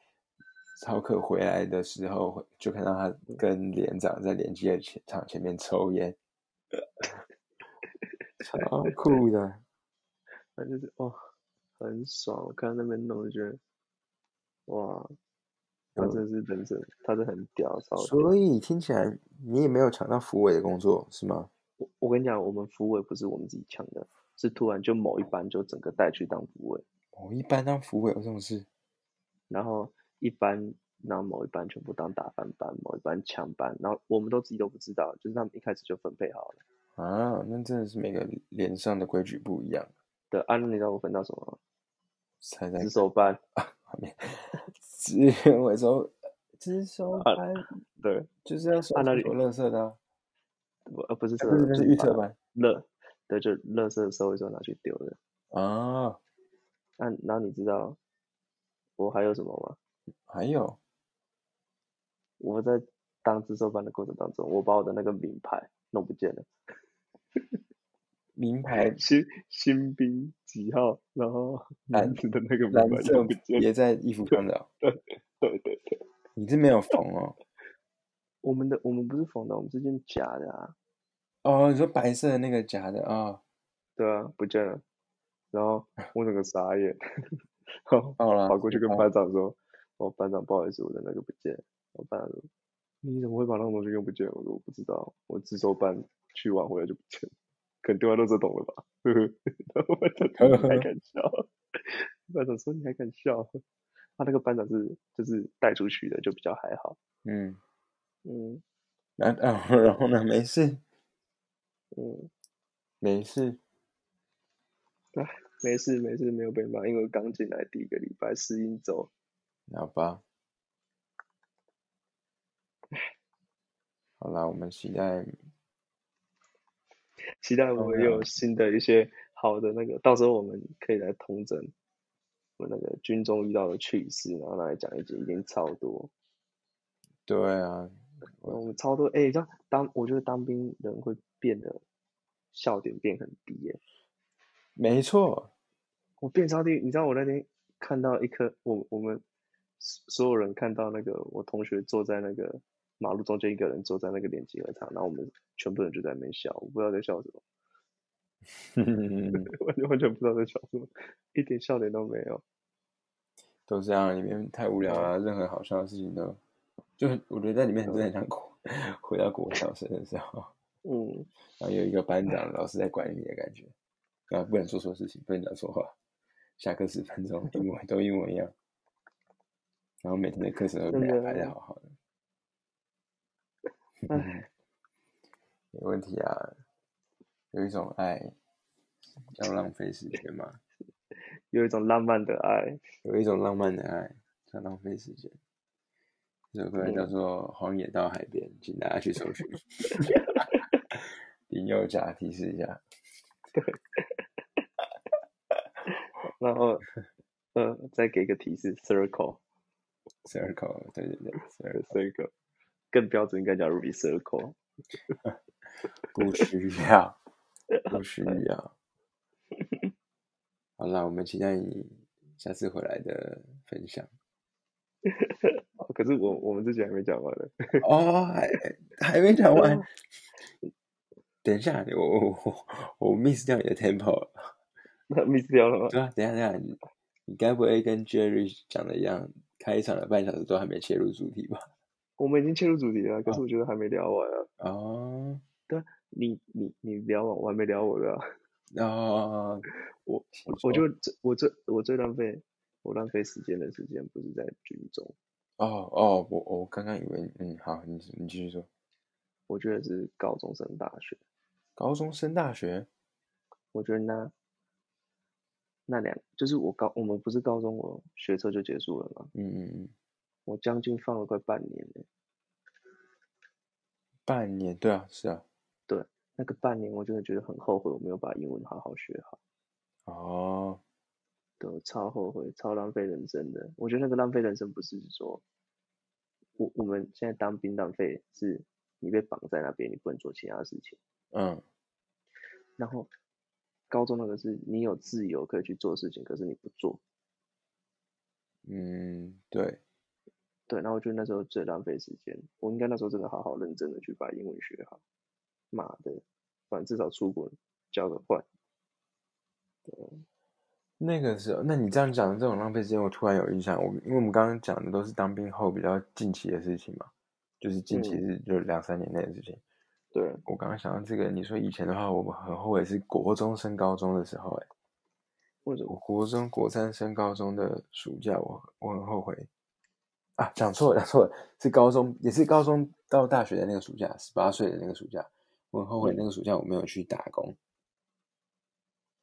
操课回来的时候，就看到他跟连长在连接前场前面抽烟，超酷的。反正就是哇，很爽。我看那边弄，就觉得哇，他真是人生，他是很屌，超屌。所以听起来你也没有抢到辅委的工作是吗？我我跟你讲，我们辅委不是我们自己抢的，是突然就某一班就整个带去当辅委。某一班当辅委有这种事？然后一班，然后某一班全部当打饭班，某一班抢班，然后我们都自己都不知道，就是他们一开始就分配好了。啊，那真的是每个连上的规矩不一样。对，啊，那你知道我分到什么吗？猜猜值守班面资源回收班，对，就是要收啊那里有垃圾的啊，不呃不是这不是是预测班乐，对，就乐色收一收拿去丢的。啊。那然后你知道我还有什么吗？还有我在当值守班的过程当中，我把我的那个名牌弄不见了，名牌新新兵几号，然后男子的那个名牌蓝色弄不见了。别在衣服上的哦，对对对，你这没有缝哦。我们的我们不是缝的，我们是件假的啊。哦，你说白色的那个假的啊？对啊，不见了。然后 我整个傻眼，然后好了，跑过去跟哦班长说：“哦，班长，不好意思，我的那个不见了。”我班长说：“你怎么会把那种东西用不见？”我说：“我不知道，我自收班去完回来就不见了，可能丢在垃圾桶了吧。”呵呵，然后班长说：“你还敢笑？” 班长说：“你还敢笑？”他那个班长是就是带出去的，就比较还好。嗯，嗯然啊，然后呢？没事，嗯，没事。没事没事，没有被骂，因为我刚进来第一个礼拜适应周。好吧。好啦，我们期待期待我们哦有新的一些好的那个，到时候我们可以来通整我们那个军中遇到的趣事，然后来讲一集，一定超多。对啊，我们超多，哎、你知道当我觉得当兵人会变得笑点变很低耶、没错，我变超低，你知道我那天看到一颗，我我们所所有人看到那个我同学坐在那个马路中间，一个人坐在那个连集合唱，然后我们全部人就在那边笑，我不知道在笑什么，完全完全不知道在笑什么，一点笑点都没有。都是这样，里面太无聊了，任何好笑的事情都，就很我觉得在里面真的很像国回到国小生的时候，嗯，然后有一个班长老师在管理你的感觉，啊，不能做错事情，不能讲错话，下课十分钟一模都一模一样，然后每天的课程都排的好好的，唉，没问题啊，有一种爱要浪费时间嘛，有一种浪漫的爱，有一种浪漫的爱叫浪费时间。这首歌叫做《荒野到海边》，请大家去搜寻。林宥嘉提示一下，对。然后，呃，再给个提示，circle，circle，circle，对对对，circle，circle 更标准应该叫 Ruby Circle。不需要，不需要。好啦，我们期待你下次回来的分享。可是我我们之前还没讲完呢。哦，还还没讲完。等一下，我我我我 miss 掉你的 tempo 了。那 miss 掉了吗？对啊，等一下等一下，你你该不会跟 Jerry 讲的一样，开场了半小时都还没切入主题吧？我们已经切入主题了，可是我觉得还没聊完啊。哦你你你聊完，我还没聊我的、啊。哦，我我就最我最我最浪费我浪费时间的时间不是在军中，哦哦，我我刚刚以为，嗯，好，你你继续说。我觉得是高中升大学。高中升大学，我觉得那那两就是我高我们不是高中我学车就结束了吗？嗯嗯嗯，我将近放了快半年呢。半年，对啊，是啊，对那个半年我真的觉得很后悔，我没有把英文好好学好。哦，对，我超后悔，超浪费人生的。我觉得那个浪费人生不是说，我我们现在当兵浪费，是你被绑在那边，你不能做其他事情。嗯然后高中那个是你有自由可以去做事情，可是你不做。嗯，对，对，然后我觉得那时候最浪费时间，我应该那时候真的好好认真的去把英文学好。妈的，反正至少出国交个换。那个时候，那你这样讲的这种浪费时间，我突然有印象，我因为我们刚刚讲的都是当兵后比较近期的事情嘛，就是近期是就两三年内的事情。对，我刚刚想到这个，你说以前的话，我们很后悔是国中升高中的时候、欸，我为什么？国中国三升高中的暑假，我我很后悔啊，讲错了，讲错了，是高中，也是高中到大学的那个暑假，十八岁的那个暑假，我很后悔那个暑假我没有去打工。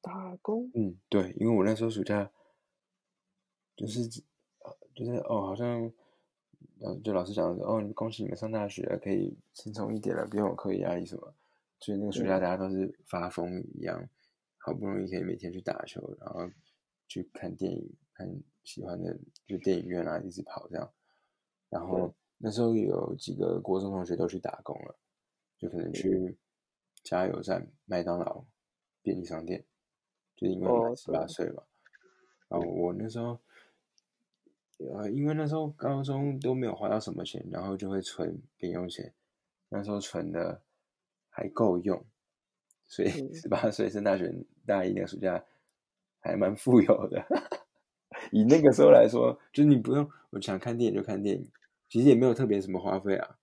打工？嗯，对，因为我那时候暑假就是呃就是哦，好像呃，就老师讲的哦，恭喜你们上大学了，可以轻松一点了，不用有课业压力什么。所以那个暑假大家都是发疯一样，好不容易可以每天去打球，然后去看电影，看喜欢的就电影院啊，一直跑这样。然后那时候有几个国中同学都去打工了，就可能去加油站、麦当劳、便利商店。就因为哦十八岁嘛，然后我那时候，呃，因为那时候高中都没有花到什么钱，然后就会存零用钱，那时候存的还够用，所以嗯。十八岁升大学大一那个暑假还蛮富有的。以那个时候来说，就是你不用我想看电影就看电影，其实也没有特别什么花费啊，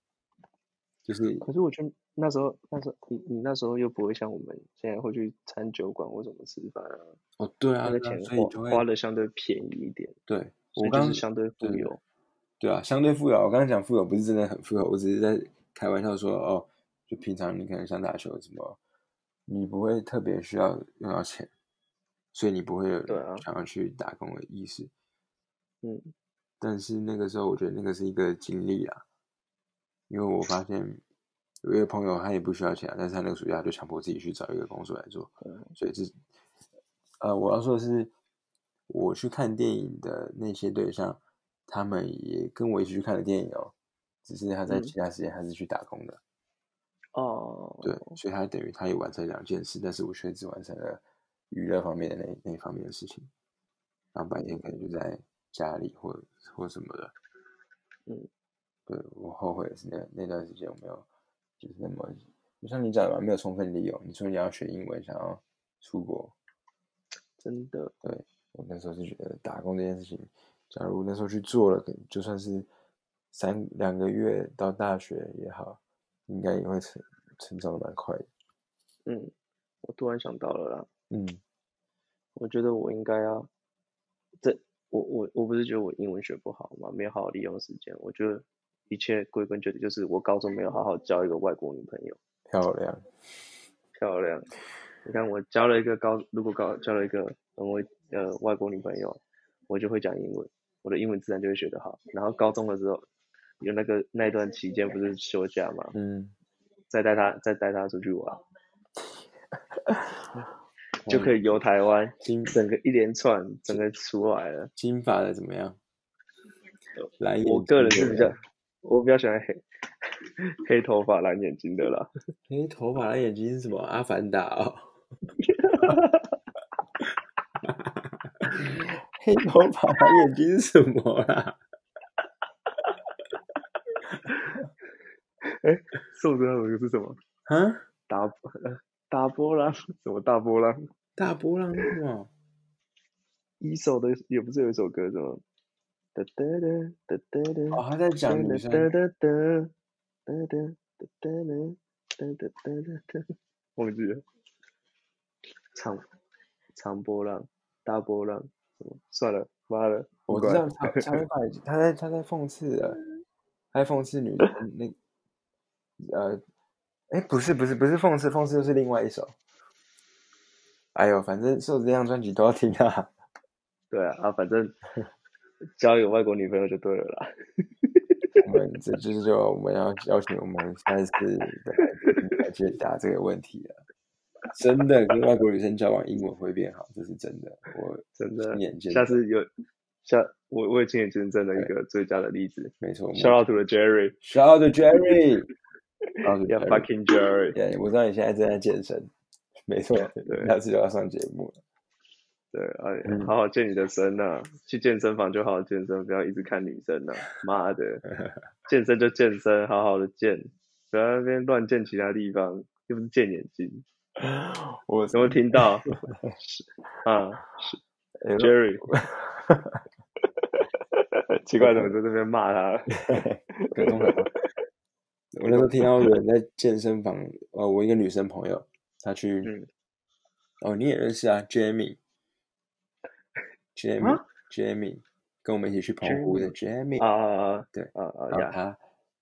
就是可是我觉得那时候，那时候你你那时候又不会像我们现在会去餐酒馆或怎么吃饭啊，哦对啊，那个对啊钱所以花花的相对便宜一点，对我刚是相对富有。对啊，相对富有。我刚刚讲富有不是真的很富有，我只是在开玩笑说哦，就平常你可能想打球什么，你不会特别需要用到钱，所以你不会有想要去打工的意识。嗯，但是那个时候，我觉得那个是一个经历啊，因为我发现有一个朋友他也不需要钱啊，但是他那个暑假就强迫自己去找一个工作来做，嗯所以这呃，我要说的是，我去看电影的那些对象，他们也跟我一起去看的电影哦，只是他在嗯。其他时间他是去打工的，哦，对，所以他等于他也完成两件事，但是我却只完成了娱乐方面的那那方面的事情，然后白天可能就在家里或或什么的，嗯，对我后悔的是那那段时间我没有就是那么，就像你讲的嘛，没有充分利用。你说你要学英文，想要出国，真的，对我那时候是觉得打工这件事情，假如那时候去做了，可能就算是三两个月到大学也好，应该也会成成长的蛮快的。嗯，我突然想到了啦，嗯我觉得我应该要，这我我我不是觉得我英文学不好吗？没有好好利用时间，我觉得一切归根结底就是我高中没有好好交一个外国女朋友，漂亮，漂亮。你看我交了一个高，如果高交了一个很会呃外国女朋友，我就会讲英文，我的英文自然就会学得好。然后高中的时候有那个那段期间不是休假嘛，嗯，再带她再带她出去玩，就可以游台湾，金整个一连串整个出来了。金发的怎么样？蓝眼我个人是比较，我比较喜欢黑黑头发蓝眼睛的啦。黑头发蓝眼睛是什么？阿凡达哦。黑头发蓝眼睛是什么啦？瘦子那首歌是什么？啊？大呃大波浪？什么大波浪？大波浪是什么？一首的也不是有一首歌什么？哒哒哒哒哒哒。哦，他在讲女生。哒哒哒哒哒哒哒哒哒哒哒哒，忘记了。长长波浪，大波浪，什么算了，妈的，我知道长长头发，他在他在讽刺的，他在讽刺女生那呃，哎，不是不是不是讽刺，讽刺又是另外一首。哎呦，反正瘦子这张专辑都要听啊。对啊，啊，反正交有外国女朋友就对了啦。我们这就是说我们要邀请我们下一次的来解答这个问题了。真的跟外国女生交往，英文会变好，这是真的。我真的亲眼见下次有下我我也亲眼见证了一个最佳的例子。没错。Shout out to the Jerry，Shout out to Jerry，告诉 Yeah, Jerry fucking Jerry。对，我知道你现在正在健身，没错，对下次就要上节目了。对，哎，嗯好好健你的身呐、去健身房就好好健身，不要一直看女生呐、妈的，健身就健身，好好的健，不要在那边乱健其他地方，又不是健眼睛。我有没有听到？是啊哎，Jerry，奇怪，怎么在这边骂他？我那时候听到有人在健身房，呃，我一个女生朋友，她去，嗯哦，你也认识啊，Jamie，Jamie，Jamie，跟我们一起去澎湖的 Jamie，啊啊啊！对啊啊呀然后她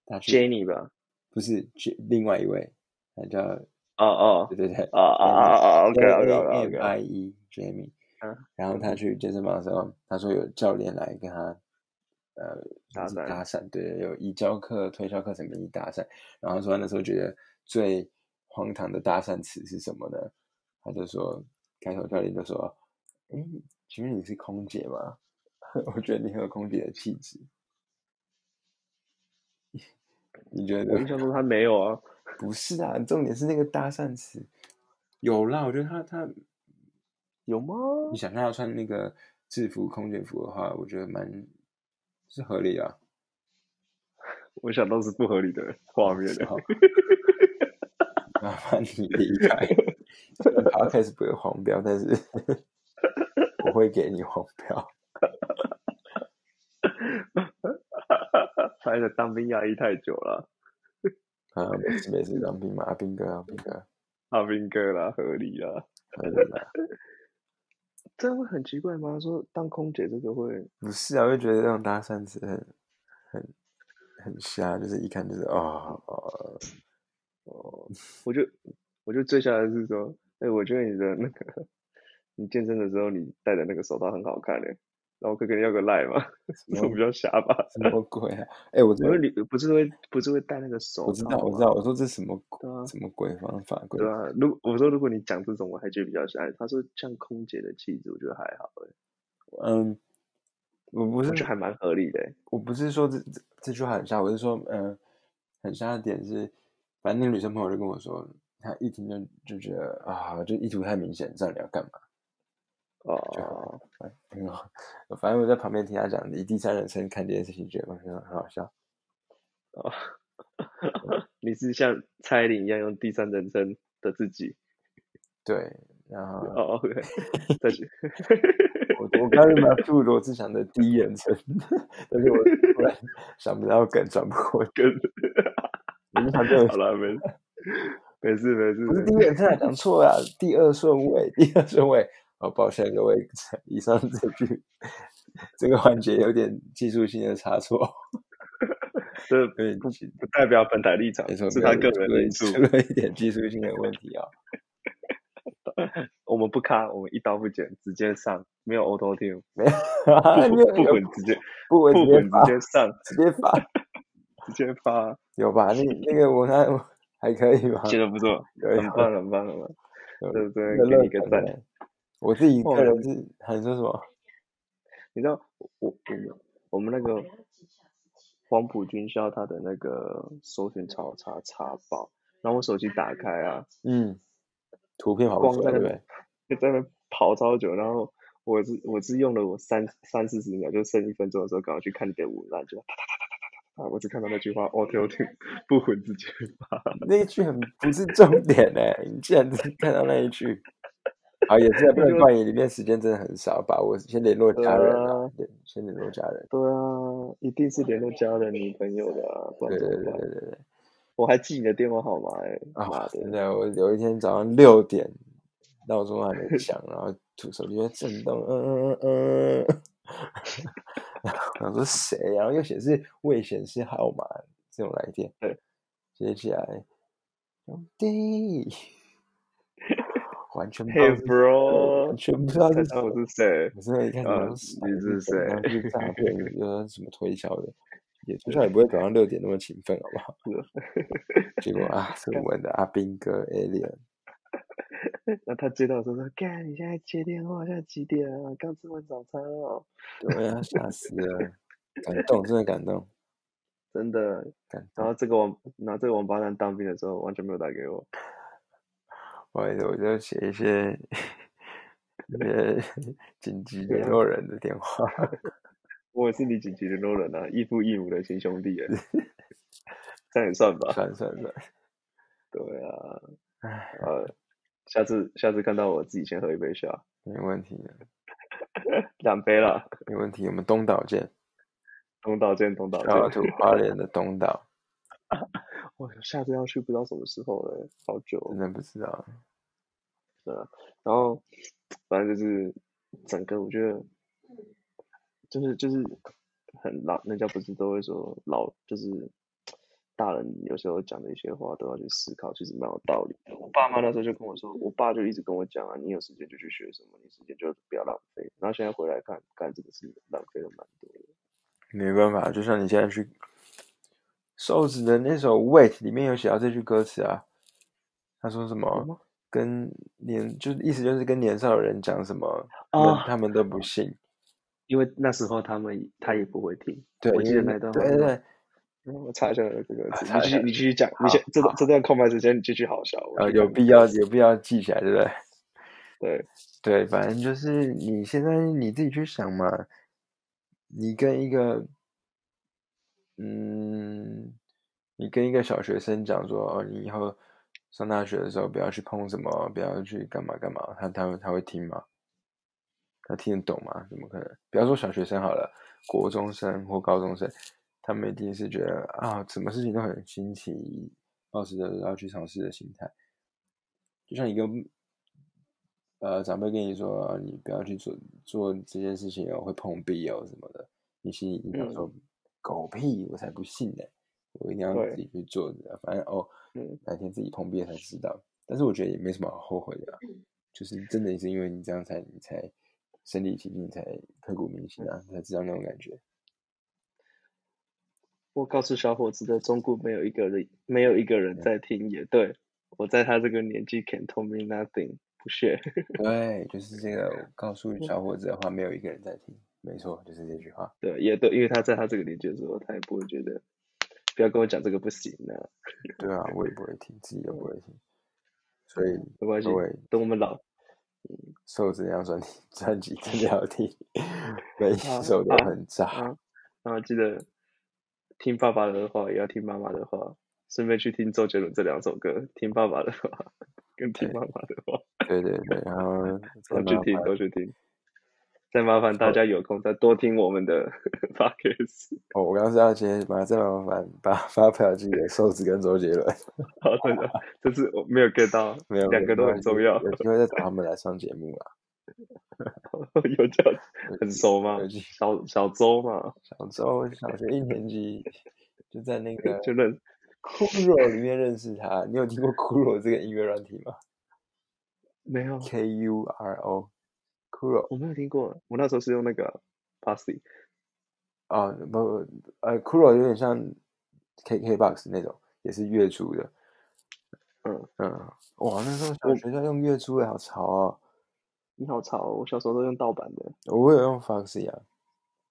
她去，Jenny 吧？不是 J- 另外一位，她叫哦哦对对对啊啊啊啊！OK OK A OK M OK。I E Jamie，嗯然后他去健身房的时候，他说有教练来跟他呃搭讪搭讪，对，有以教课、推销课程名义搭讪，然后说那时候觉得最荒唐的搭讪词是什么呢？他就说开头教练就说：“哎，请问你是空姐吗？我觉得你很有空姐的气质。”你觉得我印象中他没有啊。不是啊？重点是那个搭讪词有啦，我觉得他他有吗？你想象他穿那个制服空姐服的话，我觉得蛮是合理的啊。我想到是不合理的画面的。好 麻烦你离开。虽然 Podcast 不会黄标，但是我会给你黄标。拍的当兵压抑太久了，啊，没事没事，当兵嘛，阿兵哥，阿兵哥，阿兵哥啦，合理啦。可以的。这样会很奇怪吗？说当空姐这个会不是啊，我就觉得这种搭讪词很很很瞎，就是一看就是啊哦哦，我就我就最瞎的是说，哎、我觉得你的那个 你健身的时候你戴的那个手套很好看诶，然后可以跟你要个赖吗？这种比较瞎吧？什么鬼啊？哎，我说你不是会不是会戴那个手套我知道我知道，我说这什么鬼啊什么鬼方法鬼对啊，如我说如果你讲这种，我还觉得比较像。他说像空姐的气质，我觉得还好哎，嗯，我不是还蛮合理的。我不是说这这这句话很瞎，我是说，嗯、很瞎的点是，反正那个女生朋友就跟我说，她一听就就觉得啊，就意图太明显，知道你要干嘛，就哦，哎很好。反正我在旁边听他讲，以第三人称看这件事情，觉得很很好笑。哦 你是像蔡依林一样用第三人称的自己？对，然后哦，OK，再去。我我刚才把吐罗志祥的第一人称，但是我突然想不到梗，转不过去。跟我就想这 好了，没没事没事不是。第一人称啊，讲错了啊，第二顺位，第二顺位。哦，抱歉各位，以上这句这个环节有点技术性的差错，这对，不不代表本台立场，是他个人的因素。出了一点技术性的问题啊。我们不卡，我们一刀不剪，直接上，没有 auto tune，没有，不你有不混直接不不混稳直接发直，接上，直接发，直接发，有吧？那那个我看还可以吧？写的不错，很棒很棒很棒，有对对那给你一个赞。我自己哦个人是很说什么？你知道我我我们我们那个黄埔军校它的那个搜寻超查查爆，然后我手机打开啊，嗯，图片跑不光出来，对不在那边对？就在那边跑超久，然后我是我是用了我三三四十秒，就剩一分钟的时候，赶快去看你的文案，就哒哒哒哒哒哒哒，我只看到那句话，auto tune 不混直接发，那一句很不是重点哎，你竟然只看到那一句。好，也是啊，不能 怪你，里面时间真的很少，把握先联络家人啊，对，先联络家人。对啊，一定是联络家人、女朋友的啊，不对对然怎么办？对对对对。我还记你的电话号码哎、啊妈，的！真的，我有一天早上六点，闹钟还没 响，然后突手机在震动，嗯嗯嗯嗯，我说谁？然后又显示未显示号码这种来电，对，接起来，兄弟，完全不知道完全不知道是我是谁？我真的一开始是你是谁然后是诈骗，又说什么推销的，也推销也不会早上六点那么勤奋，好不好？结果啊，是我们的阿兵哥 Alien。那他接到的时候说：“干，你现在接电话，现在几点啊？刚吃完早餐哦。对啊，吓死了，感动，真的感动。真的。干然后这个王，然后这个王八蛋当兵的时候完全没有打给我，不好意思，我就写一些一些紧急联络人的电话。我也是你紧急联络人啊，异父异母的亲兄弟耶，这样也算吧？算算算，对啊，唉，呃，下次下次看到我自己先喝一杯下，没问题的，两杯了，没问题。我们东岛见，东岛见，东岛小见。土花莲的东岛，我下次要去不知道什么时候了，好久哦真。的不知道。对啊，然后反正就是整个我觉得就是就是很老，人家不是都会说老就是大人有时候讲的一些话都要去思考，其实蛮有道理的。我爸妈那时候就跟我说，我爸就一直跟我讲啊，你有时间就去学什么，你时间就不要浪费。然后现在回来看，干这个是浪费了蛮多的。没办法，就像你现在去瘦子的那首《Wait》里面有写到这句歌词啊，他说什么？跟年就是意思就是跟年少的人讲什么，他哦们他们都不信。因为那时候他们他也不会听，对，我记得那段话对对对，嗯我查一下这个词，你继续你继续讲，你先这段这段空白时间你继续好笑，我呃，去看有必要有必要记起来，对不对？对，对，反正就是你现在你自己去想嘛，你跟一个，嗯，你跟一个小学生讲说，你以后上大学的时候不要去碰什么，不要去干嘛干嘛，他他他会听吗？他听得懂吗？怎么可能？不要说小学生好了，国中生或高中生，他们一定是觉得啊，什么事情都很新奇，抱持着要去尝试的心态。就像一个呃长辈跟你说，你不要去做做这件事情哦，会碰壁哦什么的，你心里一定想说、狗屁，我才不信呢，我一定要自己去做的，反正哦，嗯哪天自己碰壁了才知道。但是我觉得也没什么好后悔的啊、就是真的也是因为你这样才你才身临其境，才刻骨铭心啊，才知道那种感觉。我告诉小伙子的中国没有一个人，没有一个人在听，也对我在他这个年纪 can tell me nothing，不屑。对，就是这个，我告诉小伙子的话，没有一个人在听，没错，就是这句话。对，也对，因为他在他这个年纪的时候，他也不会觉得，不要跟我讲这个不行啊，对啊，我也不会听，自己也不会听，所以没关系，等我们老，瘦子那张专辑专辑真的要听，每一啊首都啊很炸。啊，然后记得听爸爸的话，也要听妈妈的话，顺便去听周杰伦这两首歌，听爸爸的话 跟听妈妈的话，对对对，然后 再都去听，都去听。再麻烦大家有空再多听我们的 podcast。哦，我刚刚是要接，麻再麻烦把发票寄给瘦子跟周杰伦，好，真的，这是我没有 get 到，没有两个都很重要。有机会再找他们来上节目 啦。有叫很熟吗小小周嘛，小周小学一年级就在那个就认酷若里面认识他。你有听过酷若这个音乐软体吗没有，？K U R O，酷若我没有听过。我那时候是用那个 Passy，啊，不不，呃，酷若有点像 K K Box 那种，也是月租的。嗯嗯，哇，那时候小学校用月租的好潮哦。你好潮哦，我小时候都用盗版的。我有用 Foxy 啊，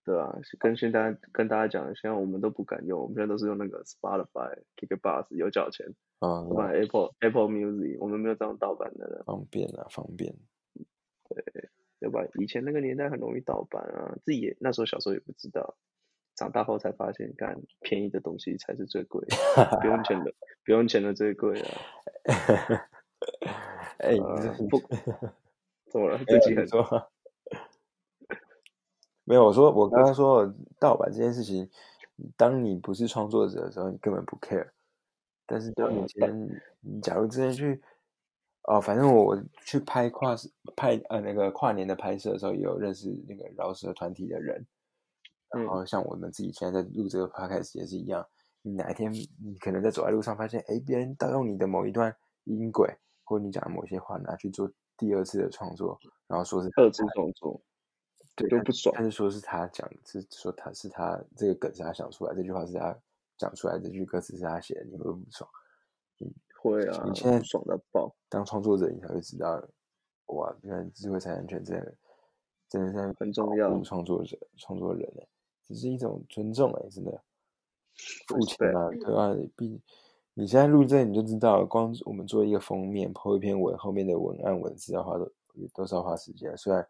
对啊，跟现在跟大家讲，现在我们都不敢用，我们现在都是用那个 Spotify、KKBox 有缴钱，啊，我买 Apple Apple Music，我们没有这种盗版的了，方便啊，方便。对吧？以前那个年代很容易盗版啊，自己也那时候小时候也不知道，长大后才发现，干便宜的东西才是最贵的，不用钱的不用钱的最贵啊。哎，不，怎么了？自己很你说，没有，我说我刚刚说的盗版这件事情，当你不是创作者的时候，你根本不 care。但是当你今天，你假如之前去，哦，反正我去拍跨拍呃那个跨年的拍摄的时候，也有认识那个饶舌团体的人。然嗯后像我们自己现在在录这个 podcast 也是一样，你哪一天你可能在走在路上发现，哎，别人盗用你的某一段音轨，或者你讲的某些话拿去做第二次的创作，然后说是二次创作，对都不爽但是说是他讲的，是说他是他这个梗是他想出来，这句话是他讲出来，这句歌词是他写的，你会不爽？会啊，你现在爽到爆。当创作者，你才会知道，哇，原来智慧财产权真的真的是很重要创作者、创作人哎，只是一种尊重哎，真的。付钱啊，对啊，毕你现在录这你就知道了，光我们做一个封面，抛一篇文，后面的文案文字要花多都是要花时间，虽然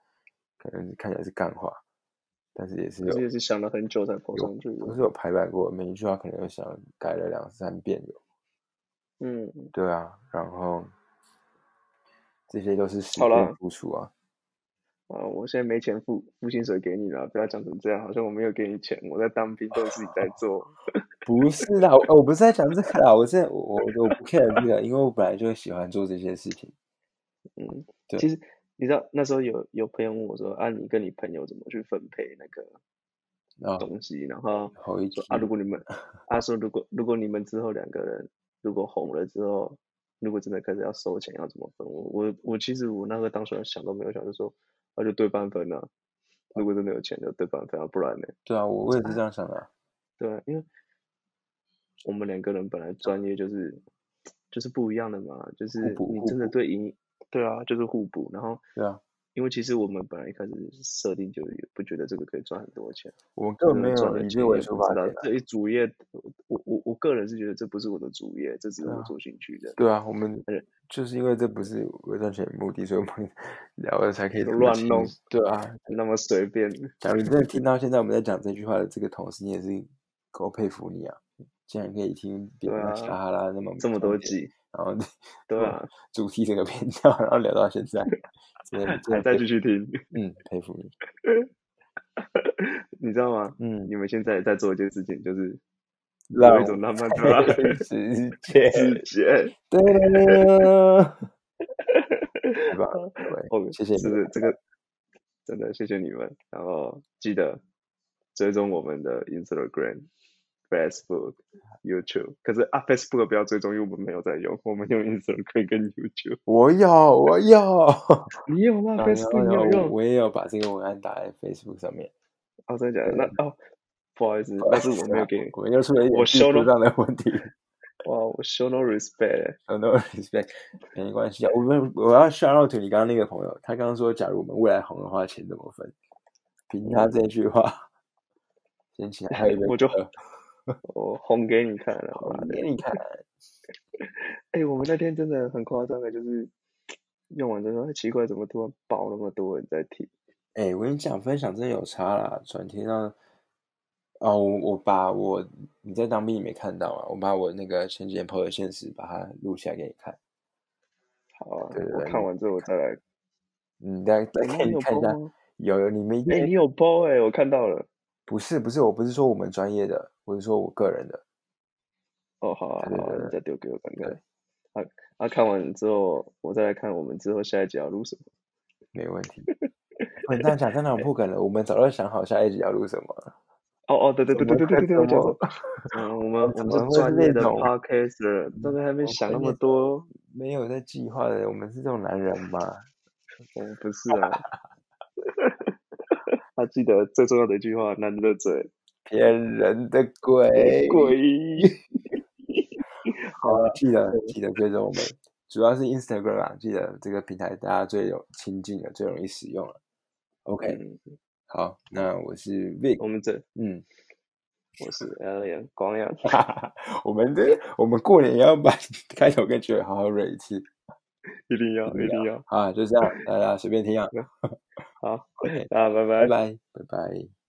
可能看起来是干话，但是也是有也是想了很久才抛上去的。都是有排版过，每一句话可能又想改了两三遍有。嗯，对啊，然后这些都是时好啦间付出啊。啊，我现在没钱付付薪水给你了，不要讲成这样，好像我没有给你钱，我在当兵都是自己在做。不是啦，我我不是在讲这个啦，我是我我我不 care 这个，因为我本来就喜欢做这些事情。嗯，对其实你知道那时候有有朋友问我说，啊，你跟你朋友怎么去分配那个然后东西？然后后一句说啊，如果你们，他说如果如果你们之后两个人如果红了之后，如果真的开始要收钱，要怎么分？我我我其实我那个当时想都没有想，就说那就对半分啊。如果真的有钱就对半分啊，不然呢？对啊，我我也是这 样想的啊。对啊，因为我们两个人本来专业就是就是不一样的嘛，就是你真的对赢，对啊，就是互补。然后对啊，因为其实我们本来一开始设定就也不觉得这个可以赚很多钱，我们根本没有以这为出发点啊。这一主业，我我我个人是觉得这不是我的主业，这只是我做兴趣的。对啊，我们对就是因为这不是为赚钱的目的，所以我们 聊的才可以乱弄对啊，那么随便，假如你真的听到现在我们在讲这句话的这个同时，你也是够佩服你啊！竟然可以听别人撒哈拉那么这么多，集，然后对啊，主题整个偏掉，然后聊到现在，真的真的还在继续听，嗯佩服你，你知道吗？嗯，你们现在在做一件事情，就是有一种浪漫的时 间，直觉。对了，对吧？各哦位，，谢谢你是，这个真的谢谢你们，然后记得追踪我们的 Instagram、Facebook、YouTube。可是啊，Facebook 不要追踪，因为我们没有在用，我们用 Instagram 跟 YouTube。我有，我有 你有吗？Facebook 你有用？我也有把这个文案打在 Facebook 上面。哦，真的假的？那哦，不好意思，但是我没有给你。我们又出了一点我技术修了上的问题。哇，我 show no respect 欸。No respect，没关系啊。我们我要 shout out to 你刚刚那个朋友，他刚刚说，假如我们未来红的话，钱怎么分？凭他这句话，先请他喝一杯 我就可乐我红给你看了，好妈的！给你看。哎、我们那天真的很夸张的，就是用完之后，哎奇怪，怎么突然爆那么多人在听？哎、我跟你讲，分享真的有差啦。转贴到哦，我我把我你在当兵你没看到啊？我把我那个前几天 PO 的现实把它录下来给你看。好啊，对对对我看完之后我再来。嗯，再再给我那你有你看一下？有有，你们一定哎、你有 PO 哎、我看到了。不是不是，我不是说我们专业的，我是说，我个人的。哦，好，好，再丢给我看看。啊啊！看完之后，我再来看我们之后下一集要录什么。没问题。你这样讲真的不可能。我们早就想好下一集要录什么了。哦哦，对对对对对对对对。我们我们专业的 parker 都在那边想那么多，没有在计划的。我们是这种男人吗？我们不是啊。他记得最重要的一句话：男的嘴。骗人的鬼！鬼。好了，记得记得追踪我们，主要是 Instagram 啊，记得这个平台大家最有亲近的，最容易使用了。OK，嗯，好，那我是 Vic，我们这嗯，我是 Alien 光阳。哈哈哈，我们这我们过年也要把开头跟结尾好好蕊一次一定要，一定要。啊，就这样，大家随便听啊。好 家拜拜拜。拜，拜拜。